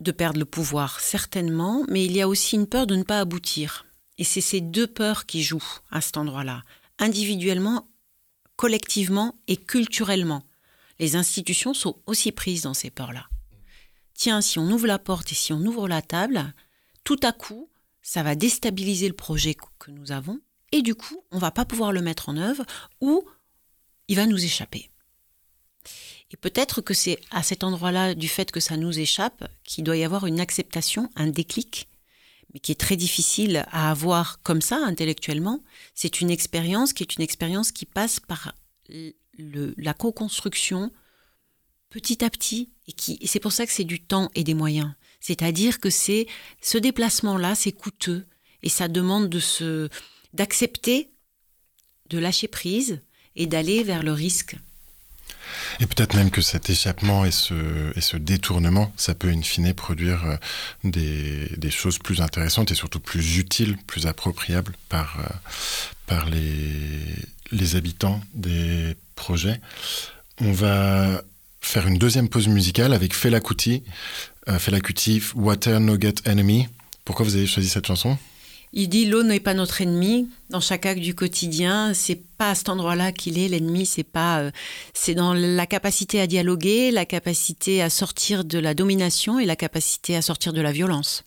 de perdre le pouvoir, certainement, mais il y a aussi une peur de ne pas aboutir. Et c'est ces deux peurs qui jouent à cet endroit-là, individuellement, collectivement et culturellement. Les institutions sont aussi prises dans ces peurs-là. Tiens, si on ouvre la porte et si on ouvre la table, tout à coup, ça va déstabiliser le projet que nous avons et du coup, on va pas pouvoir le mettre en œuvre ou il va nous échapper. Et peut-être que c'est à cet endroit-là, du fait que ça nous échappe, qu'il doit y avoir une acceptation, un déclic, mais qui est très difficile à avoir comme ça intellectuellement. C'est une expérience qui est une expérience qui passe par la co-construction petit à petit, et, et c'est pour ça que c'est du temps et des moyens. C'est-à-dire que c'est ce déplacement-là, c'est coûteux et ça demande de se d'accepter de lâcher prise et d'aller vers le risque. Et peut-être même que cet échappement et ce, détournement, ça peut in fine produire euh, des, choses plus intéressantes et surtout plus utiles, plus appropriables par, euh, les habitants des projets. On va faire une deuxième pause musicale avec Fela Kuti, euh, Fela Water Nugget Enemy. Pourquoi vous avez choisi cette chanson? Il dit l'eau n'est pas notre ennemi. Dans chaque acte du quotidien, c'est pas à cet endroit-là qu'il est l'ennemi. C'est pas, euh, c'est dans la capacité à dialoguer, la capacité à sortir de la domination et la capacité à sortir de la violence.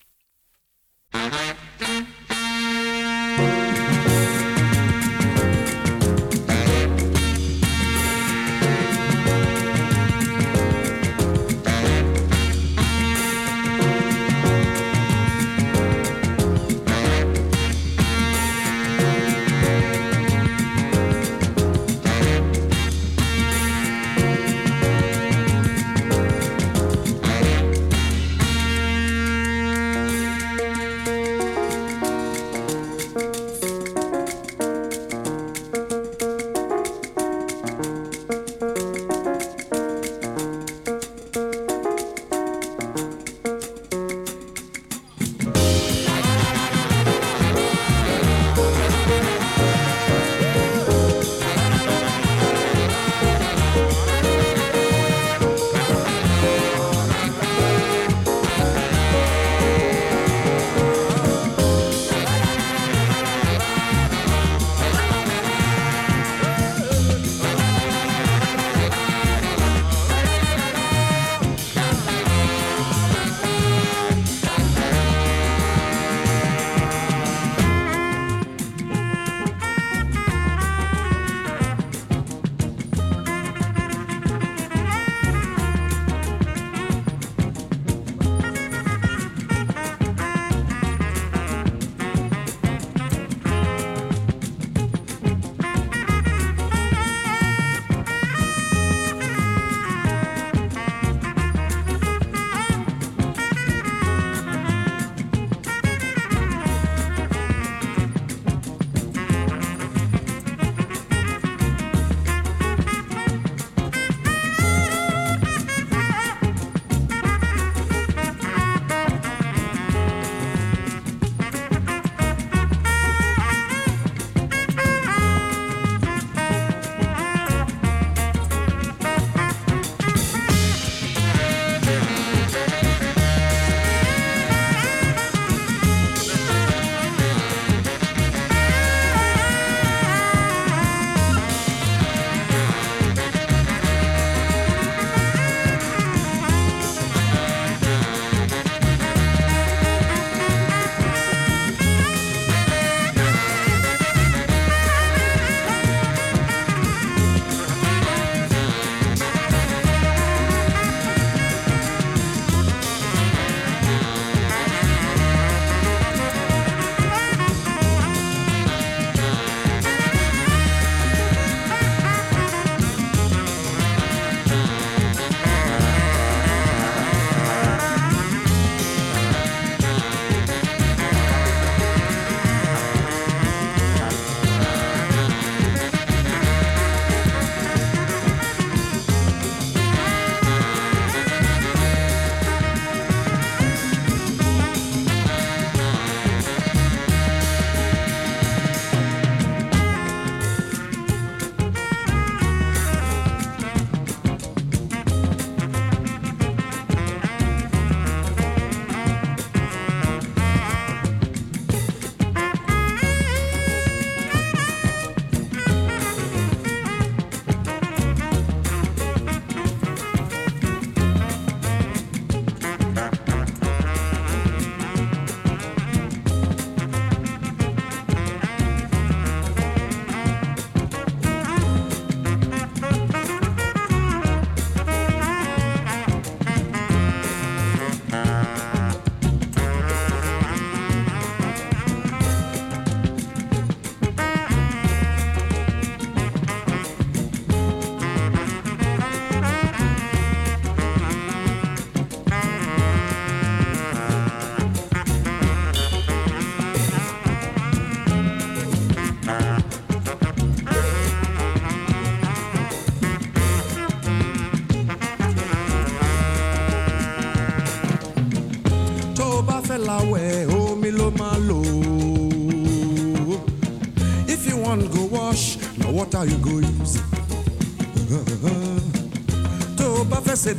Tó fẹ́ ṣe.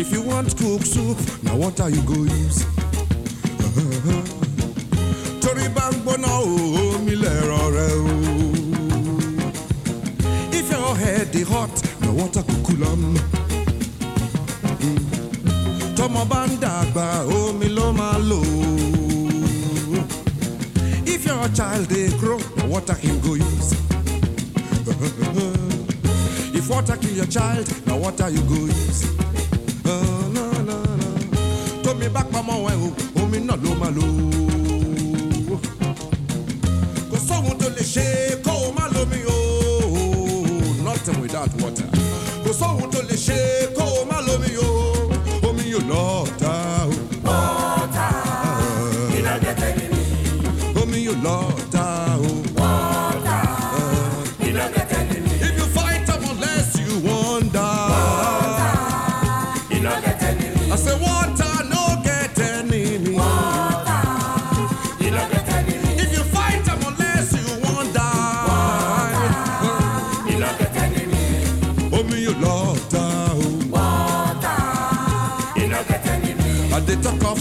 If you want cook soup, na water you go use. Torí bá ń o, omi rẹ o. If your head dey hot, na water go cool am. Tọmọ bá dàgbà, máa lò. Your child dey grow, na water him go use. If water kill your child, na water you go use. Ah, na, na, na. Tómi bá pamọ́ ẹ̀ o, omi náà ló máa lò. Kò sóhun tó lè ṣe kó o má lómi o. Nothing without water. Kò sóhun tó lè ṣe they talk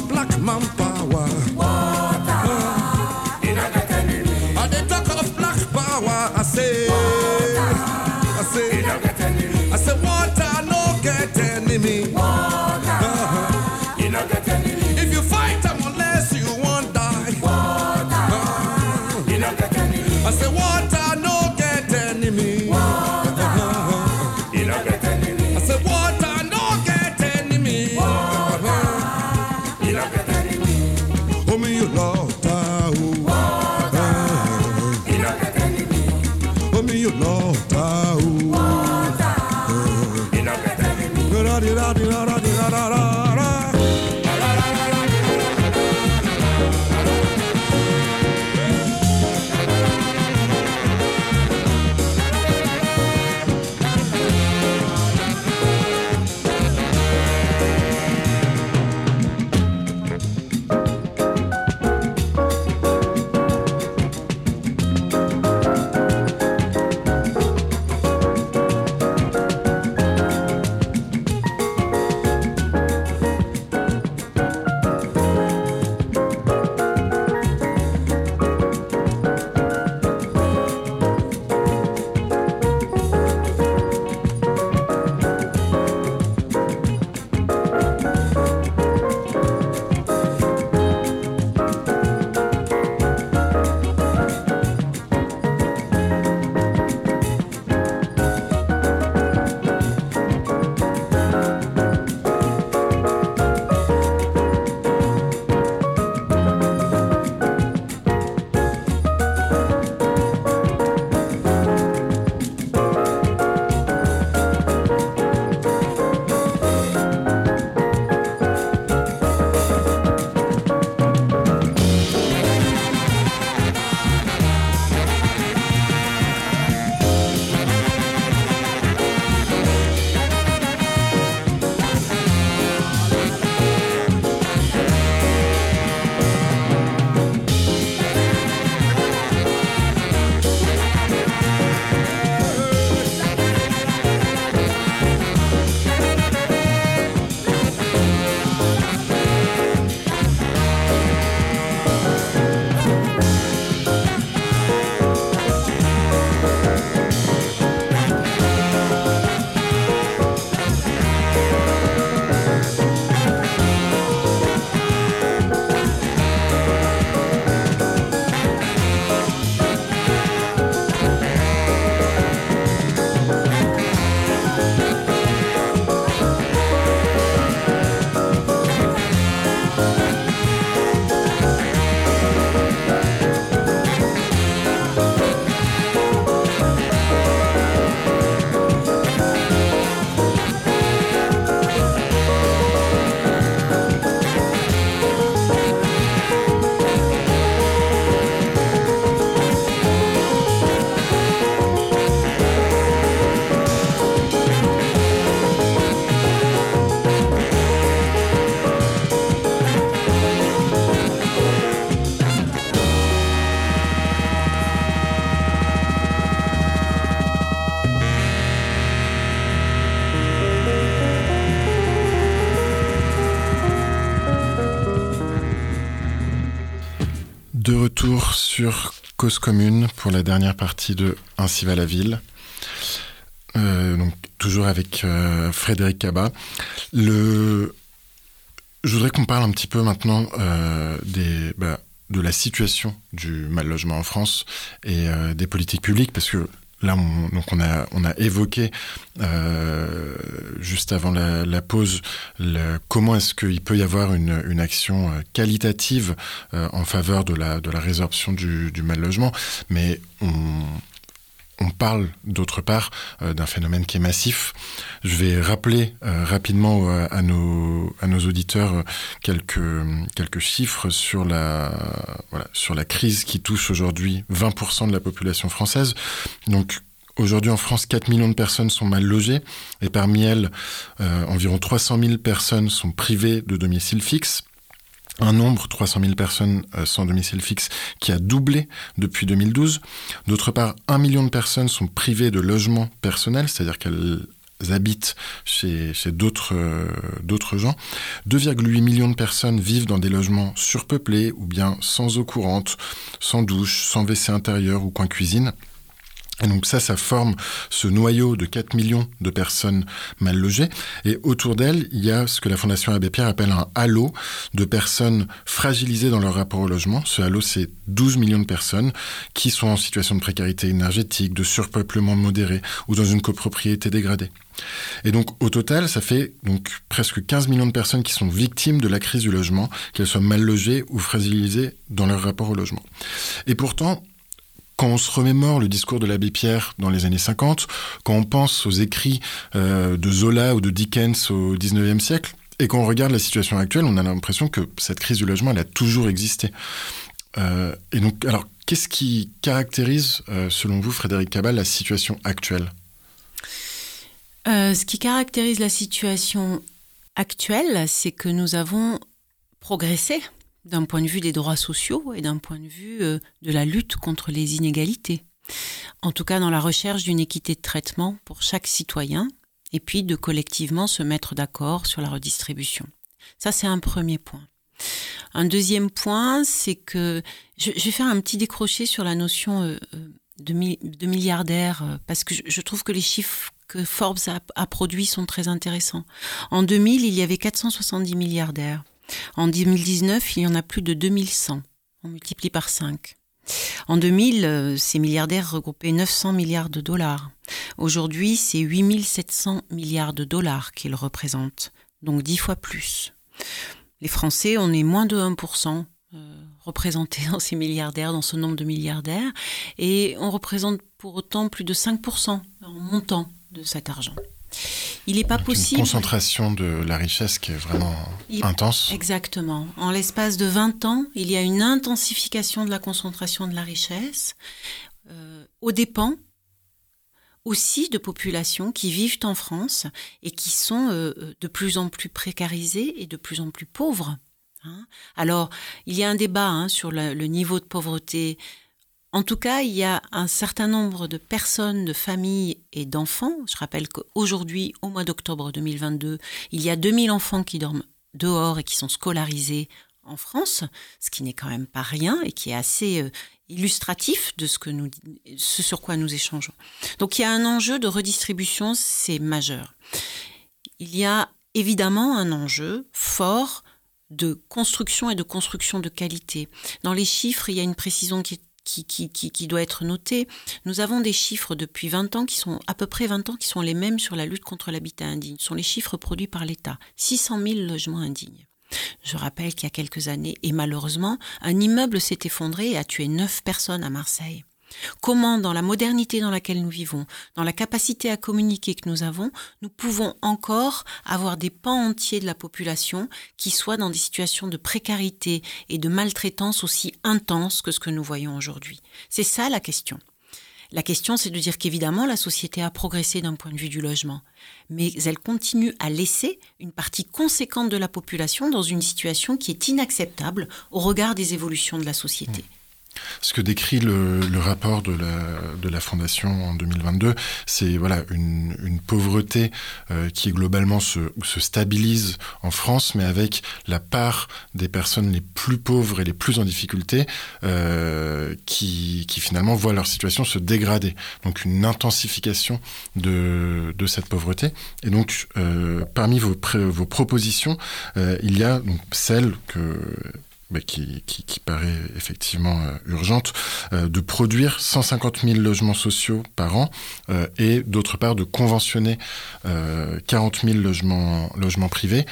sur Cause Commune pour la dernière partie de Ainsi va la ville. Euh, donc, toujours avec euh, Frédéric Cabat. Je voudrais qu'on parle un petit peu maintenant euh, des, bah, de la situation du mal logement en France et des politiques publiques, parce que là, on, a, on a évoqué euh, juste avant la, pause comment est-ce qu'il peut y avoir une, une action euh, qualitative euh, en faveur de la, de la résorption du, du mal logement, mais on, on parle d'autre part euh, d'un phénomène qui est massif. Je vais rappeler euh, rapidement euh, à, nos, auditeurs quelques, chiffres sur la, sur la crise qui touche aujourd'hui 20% de la population française. Donc Aujourd'hui en France, 4 millions de personnes sont mal logées et parmi elles, environ 300 000 personnes sont privées de domicile fixe. Un nombre, 300 000 personnes euh, sans domicile fixe, qui a doublé depuis 2012. D'autre part, un million de personnes sont privées de logement personnel, c'est-à-dire qu'elles habitent chez, euh, d'autres gens. 2,8 millions de personnes vivent dans des logements surpeuplés ou bien sans eau courante, sans douche, sans WC intérieur ou coin cuisine. Et donc ça, ça forme ce noyau de 4 millions de personnes mal logées. Et autour d'elles, il y a ce que la Fondation Abbé Pierre appelle un halo de personnes fragilisées dans leur rapport au logement. Ce halo, c'est 12 millions de personnes qui sont en situation de précarité énergétique, de surpeuplement modéré ou dans une copropriété dégradée. Et donc, au total, ça fait donc presque 15 millions de personnes qui sont victimes de la crise du logement, qu'elles soient mal logées ou fragilisées dans leur rapport au logement. Et pourtant, quand on se remémore le discours de l'abbé Pierre dans les années 50, quand on pense aux écrits euh, de Zola ou de Dickens au 19e siècle, et quand on regarde la situation actuelle, on a l'impression que cette crise du logement, elle a toujours existé. Euh, et donc, alors, qu'est-ce qui caractérise, euh, selon vous, Frédéric Cabal, la situation actuelle? Ce qui caractérise la situation actuelle, c'est que nous avons progressé d'un point de vue des droits sociaux et d'un point de vue euh, de la lutte contre les inégalités. En tout cas, dans la recherche d'une équité de traitement pour chaque citoyen, et puis de collectivement se mettre d'accord sur la redistribution. Ça, c'est un premier point. Un deuxième point, c'est que je, vais faire un petit décroché sur la notion euh, euh, de, mi- de milliardaire, euh, parce que je, trouve que les chiffres que Forbes a produits sont très intéressants. En 2000, il y avait 470 milliardaires. En 2019, il y en a plus de 2100. On multiplie par 5. En 2000, euh, ces milliardaires regroupaient 900 milliards de dollars. Aujourd'hui, c'est 8700 milliards de dollars qu'ils représentent, donc 10 fois plus. Les Français, on est moins de 1% euh, représentés dans ces milliardaires, dans ce nombre de milliardaires, et on représente pour autant plus de 5% en montant de cet argent. Il n'est pas Une possible. concentration de la richesse qui est vraiment Il- intense. Exactement. En l'espace de 20 ans, il y a une intensification de la concentration de la richesse, euh, aux dépens aussi de populations qui vivent en France et qui sont euh, euh, de plus en plus précarisées et de plus en plus pauvres. hein. Alors, il y a un débat hein, sur le niveau de pauvreté. En tout cas, il y a un certain nombre de personnes, de familles et d'enfants. Je rappelle qu'aujourd'hui, au mois d'octobre 2022, il y a 2000 enfants qui dorment dehors et qui sont scolarisés en France, ce qui n'est quand même pas rien et qui est assez euh, illustratif de ce, sur quoi nous échangeons. Donc il y a un enjeu de redistribution, c'est majeur. Il y a évidemment un enjeu fort de construction et de construction de qualité. Dans les chiffres, il y a une précision qui, qui, doit être notée. Nous avons des chiffres depuis 20 ans qui sont à peu près 20 ans qui sont les mêmes sur la lutte contre l'habitat indigne. Ce sont les chiffres produits par l'État. 600 000 logements indignes. Je rappelle qu'il y a quelques années, et malheureusement, un immeuble s'est effondré et a tué neuf personnes à Marseille. Comment, dans la modernité dans laquelle nous vivons, dans la capacité à communiquer que nous avons, nous pouvons encore avoir des pans entiers de la population qui soient dans des situations de précarité et de maltraitance aussi intenses que ce que nous voyons aujourd'hui? C'est ça la question. La question, c'est de dire qu'évidemment, la société a progressé d'un point de vue du logement, mais elle continue à laisser une partie conséquente de la population dans une situation qui est inacceptable au regard des évolutions de la société. Ce que décrit le, rapport de la, Fondation en 2022, c'est voilà une, pauvreté euh, qui globalement se, se stabilise en France, mais avec la part des personnes les plus pauvres et les plus en difficulté euh, qui, finalement voient leur situation se dégrader. Donc une intensification de, cette pauvreté. Et donc euh, parmi vos, propositions, il y a celle que qui, paraît effectivement euh, urgente, euh, de produire 150 000 logements sociaux par an euh, et d'autre part de conventionner euh, 40 000 logements, logements privés.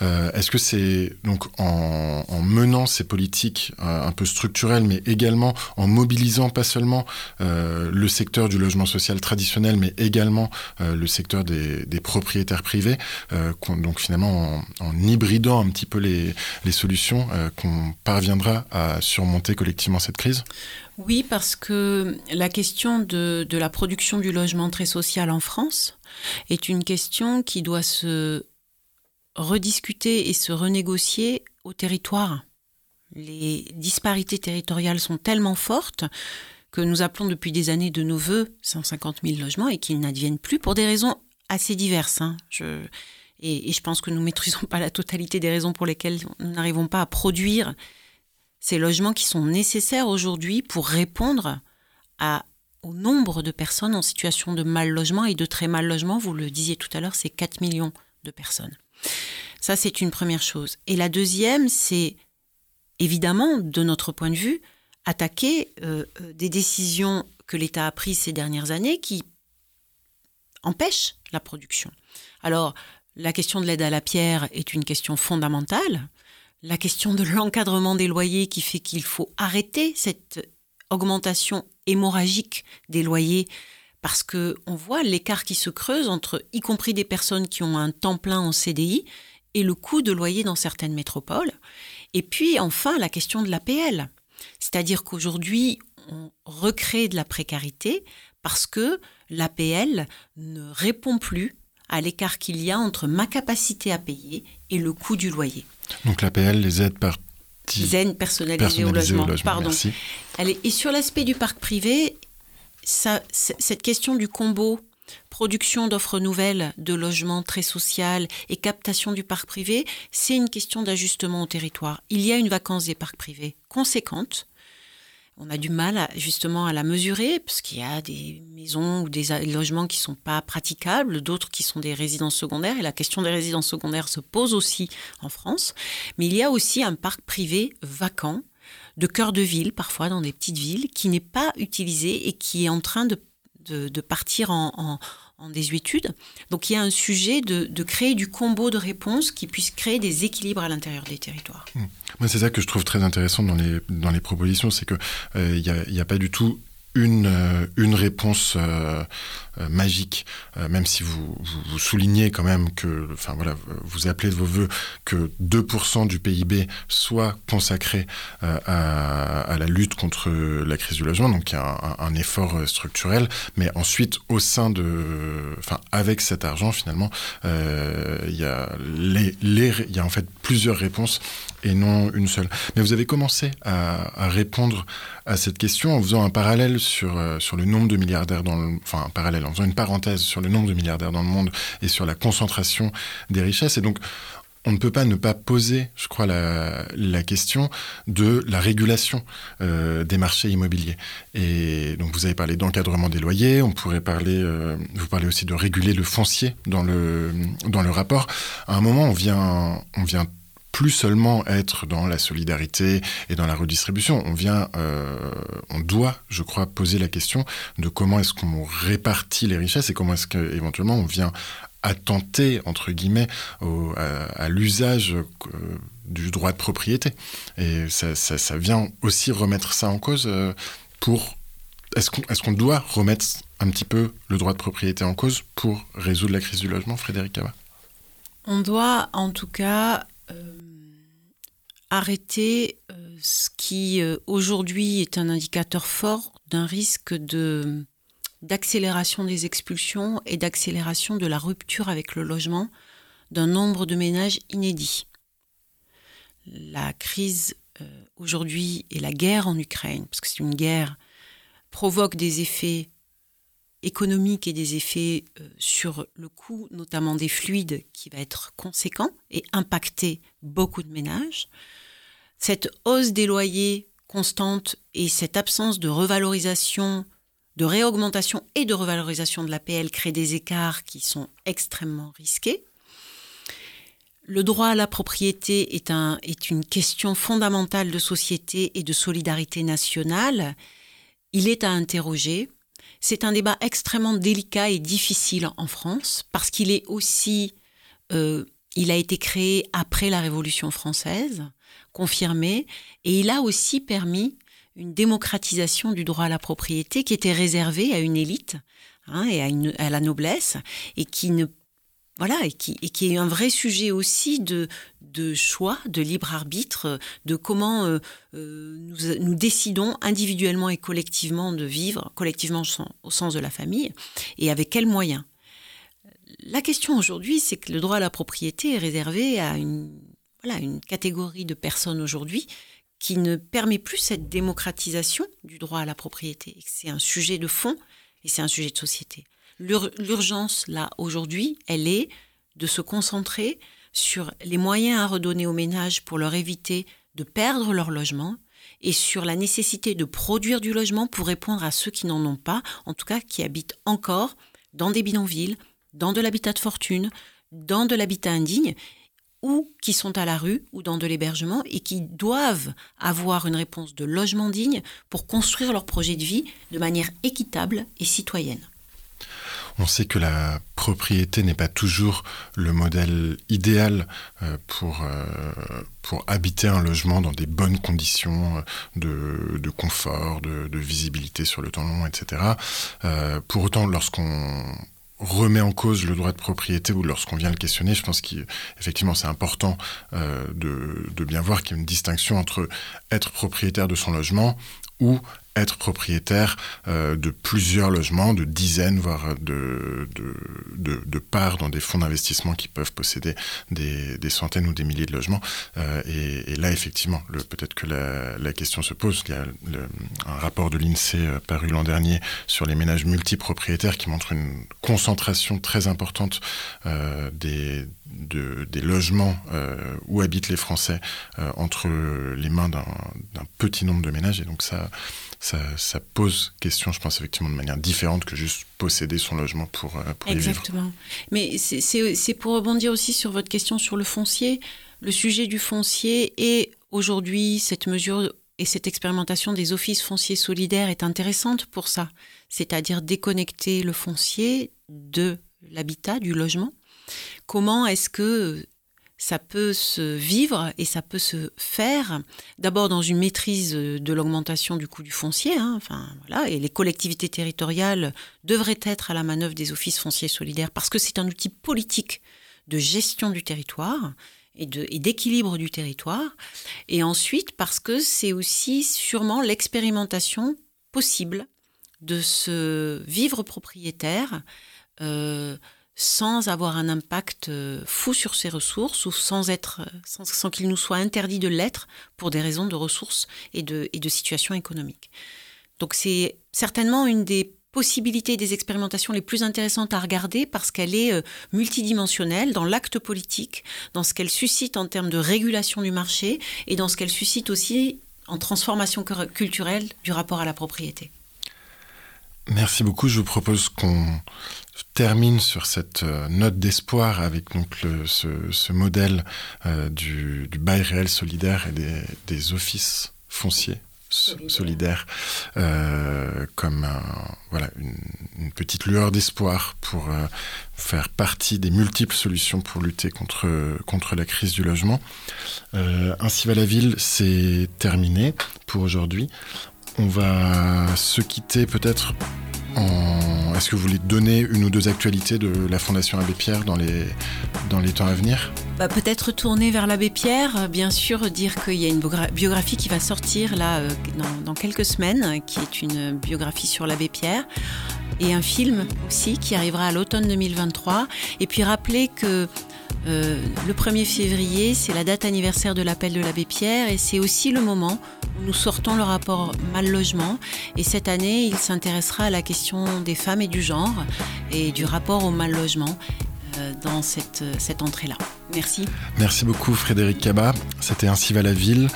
Est-ce que c'est donc en, en menant ces politiques un peu structurelles, mais également en mobilisant pas seulement le secteur du logement social traditionnel, mais également le secteur des, propriétaires privés, qu'on- donc finalement en, hybridant un petit peu les, les solutions euh, parviendra à surmonter collectivement cette crise? Oui, parce que la question de, de la production du logement très social en France est une question qui doit se rediscuter et se renégocier au territoire. Les disparités territoriales sont tellement fortes que nous appelons depuis des années de nos voeux 150 000 logements et qu'ils n'adviennent plus pour des raisons assez diverses. hein. Je, et, je pense que nous ne maîtrisons pas la totalité des raisons pour lesquelles nous n'arrivons pas à produire ces logements qui sont nécessaires aujourd'hui pour répondre au nombre de personnes en situation de mal logement et de très mal logement. Vous le disiez tout à l'heure, c'est 4 millions de personnes. Ça, c'est une première chose. Et la deuxième, c'est évidemment, de notre point de vue, attaquer euh, euh, des décisions que l'État a prises ces dernières années qui empêchent la production. Alors, la question de l'aide à la pierre est une question fondamentale. La question de l'encadrement des loyers qui fait qu'il faut arrêter cette augmentation hémorragique des loyers parce que on voit l'écart qui se creuse entre y compris des personnes qui ont un temps plein en CDI et le coût de loyer dans certaines métropoles. Et puis enfin la question de l'APL. C'est-à-dire qu'aujourd'hui, on recrée de la précarité parce que l'APL ne répond plus à l'écart qu'il y a entre ma capacité à payer et le coût du loyer. Donc l'APL, les aides par Zen personnalisé, au personnalisées logement. au logement. Pardon. Merci. Allez, et sur l'aspect du parc privé, ça, cette question du combo production d'offres nouvelles de logements très social et captation du parc privé, c'est une question d'ajustement au territoire. Il y a une vacance des parcs privés conséquente. On a du mal justement à la mesurer parce qu'il y a des maisons ou des logements qui sont pas praticables, d'autres qui sont des résidences secondaires et la question des résidences secondaires se pose aussi en France. Mais il y a aussi un parc privé vacant de cœur de ville, parfois dans des petites villes, qui n'est pas utilisé et qui est en train de, de, partir en, en désuétude. Donc il y a un sujet de, de créer du combo de réponses qui puisse créer des équilibres à l'intérieur des territoires. Moi, c'est ça que je trouve très intéressant dans les, dans les propositions, c'est que euh, n'y a, a pas du tout une, euh, une réponse euh, euh, magique, même si vous, vous, soulignez quand même que, enfin voilà, vous appelez de vos voeux que 2% du PIB soit consacré à, la lutte contre la crise du logement, donc un, effort structurel, mais ensuite au sein de, enfin avec cet argent finalement, il y a les, il y a en fait plusieurs réponses et non une seule. Mais vous avez commencé à répondre à cette question en faisant un parallèle sur, euh, sur le nombre de milliardaires dans le, enfin un parallèle, en faisant une parenthèse sur le nombre de milliardaires dans le monde et sur la concentration des richesses. Et donc, on ne peut pas ne pas poser, je crois, la, la question de la régulation euh, des marchés immobiliers. Et donc, vous avez parlé d'encadrement des loyers, on pourrait parler, euh, vous parlez aussi de réguler le foncier dans le, dans le rapport. À un moment, on vient, on vient plus seulement être dans la solidarité et dans la redistribution. On vient, euh, on doit, je crois, poser la question de comment est-ce qu'on répartit les richesses et comment est-ce qu'éventuellement on vient attenter, entre guillemets, à, l'usage euh, du droit de propriété. Et ça, ça, vient aussi remettre ça en cause euh, pour... Est-ce qu'on est qu'on doit remettre un petit peu le droit de propriété en cause pour résoudre la crise du logement, Frédéric Cava? On doit en tout cas arrêter euh, ce qui euh, aujourd'hui est un indicateur fort d'un risque de d'accélération des expulsions et d'accélération de la rupture avec le logement d'un nombre de ménages inédit. La crise euh, aujourd'hui et la guerre en Ukraine, parce que c'est une guerre, provoque des effets économiques et des effets sur le coût notamment des fluides qui va être conséquent et impacter beaucoup de ménages. Cette hausse des loyers constante et cette absence de revalorisation, de réaugmentation et de revalorisation de l'APL crée des écarts qui sont extrêmement risqués. Le droit à la propriété est une question fondamentale de société et de solidarité nationale. Il est à interroger. C'est un débat extrêmement délicat et difficile en France parce qu'il est aussi, euh, il a été créé après la Révolution française, confirmé, et il a aussi permis une démocratisation du droit à la propriété qui était réservée à une élite hein, et à, la noblesse et qui ne voilà, et qui, est un vrai sujet aussi de, choix, de libre arbitre, de comment euh, euh, nous, décidons individuellement et collectivement de vivre, collectivement au sens de la famille, et avec quels moyens. La question aujourd'hui, c'est que le droit à la propriété est réservé à une, voilà, une catégorie de personnes aujourd'hui qui ne permet plus cette démocratisation du droit à la propriété. C'est un sujet de fond et c'est un sujet de société. L'ur- L'urgence, là, aujourd'hui, elle est de se concentrer sur les moyens à redonner aux ménages pour leur éviter de perdre leur logement et sur la nécessité de produire du logement pour répondre à ceux qui n'en ont pas, en tout cas qui habitent encore dans des bidonvilles, dans de l'habitat de fortune, dans de l'habitat indigne, ou qui sont à la rue ou dans de l'hébergement et qui doivent avoir une réponse de logement digne pour construire leur projet de vie de manière équitable et citoyenne. On sait que la propriété n'est pas toujours le modèle idéal euh, pour, euh, pour habiter un logement dans des bonnes conditions euh, de, confort, de, de visibilité sur le temps long, etc. Pour autant, lorsqu'on remet en cause le droit de propriété ou lorsqu'on vient le questionner, je pense qu'effectivement c'est important euh, de, de bien voir qu'il y a une distinction entre être propriétaire de son logement ou être propriétaire euh, de plusieurs logements, de dizaines, voire de, de, de, parts dans des fonds d'investissement qui peuvent posséder des, des, centaines ou des milliers de logements. Euh, et, là, effectivement, peut-être que la, question se pose. Il y a un rapport de l'INSEE euh, paru l'an dernier sur les ménages multipropriétaires qui montre une concentration très importante des, de, des logements euh, où habitent les Français euh, entre les mains d'un petit nombre de ménages. Et donc ça, ça, ça, pose question, je pense, effectivement, de manière différente que juste posséder son logement pour, euh, pour Exactement. y vivre. Mais c'est pour rebondir aussi sur votre question sur le foncier. Le sujet du foncier et aujourd'hui, cette mesure et cette expérimentation des offices fonciers solidaires est intéressante pour ça. C'est-à-dire déconnecter le foncier de l'habitat, du logement. Comment est-ce que ça peut se vivre et ça peut se faire d'abord dans une maîtrise de l'augmentation du coût du foncier. Hein, et les collectivités territoriales devraient être à la manœuvre des offices fonciers solidaires parce que c'est un outil politique de gestion du territoire et d'équilibre du territoire. Et ensuite parce que c'est aussi sûrement l'expérimentation possible de se vivre propriétaire. Euh, sans avoir un impact fou sur ses ressources ou sans, être, sans, sans qu'il nous soit interdit de l'être pour des raisons de ressources et de, et de situation économique. Donc c'est certainement une des possibilités des expérimentations les plus intéressantes à regarder parce qu'elle est multidimensionnelle dans l'acte politique, dans ce qu'elle suscite en termes de régulation du marché et dans ce qu'elle suscite aussi en transformation culturelle du rapport à la propriété. Merci beaucoup. Je vous propose qu'on termine sur cette euh, note d'espoir avec donc le, ce, ce, modèle euh, du, du, bail réel solidaire et des, des offices fonciers solidaires solidaire, euh, comme un, voilà, une, une, petite lueur d'espoir pour euh, faire partie des multiples solutions pour lutter contre, contre la crise du logement. Euh, ainsi va la ville, c'est terminé pour aujourd'hui. On va se quitter peut-être en... Est-ce que vous voulez donner une ou deux actualités de la Fondation Abbé Pierre dans les, temps à venir? Bah, Peut-être tourner vers l'Abbé Pierre, bien sûr dire qu'il y a une biographie qui va sortir là dans, dans quelques semaines, qui est une biographie sur l'Abbé Pierre, et un film aussi qui arrivera à l'automne 2023. Et puis rappeler que Euh, le 1er février, c'est la date anniversaire de l'appel de l'abbé Pierre et c'est aussi le moment où nous sortons le rapport mal-logement. Et cette année, il s'intéressera à la question des femmes et du genre et du rapport au mal-logement euh, dans cette, cette entrée-là. Merci. Merci beaucoup Frédéric Cabat. C'était Ainsi va la ville.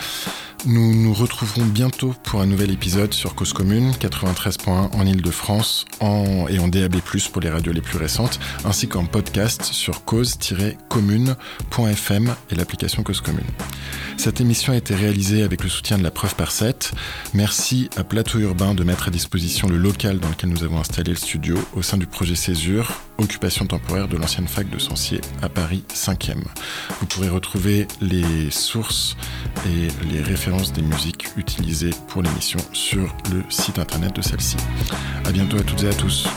Nous nous retrouverons bientôt pour un nouvel épisode sur Cause Commune 93.1 en Ile-de-France et en DAB+, pour les radios les plus récentes, ainsi qu'en podcast sur cause-commune.fm et l'application Cause Commune. Cette émission a été réalisée avec le soutien de la Preuve par 7. Merci à Plateau Urbain de mettre à disposition le local dans lequel nous avons installé le studio au sein du projet Césure, occupation temporaire de l'ancienne fac de Sancier à Paris 5e. Vous pourrez retrouver les sources et les des musiques utilisées pour l'émission sur le site internet de celle-ci. A bientôt à toutes et à tous.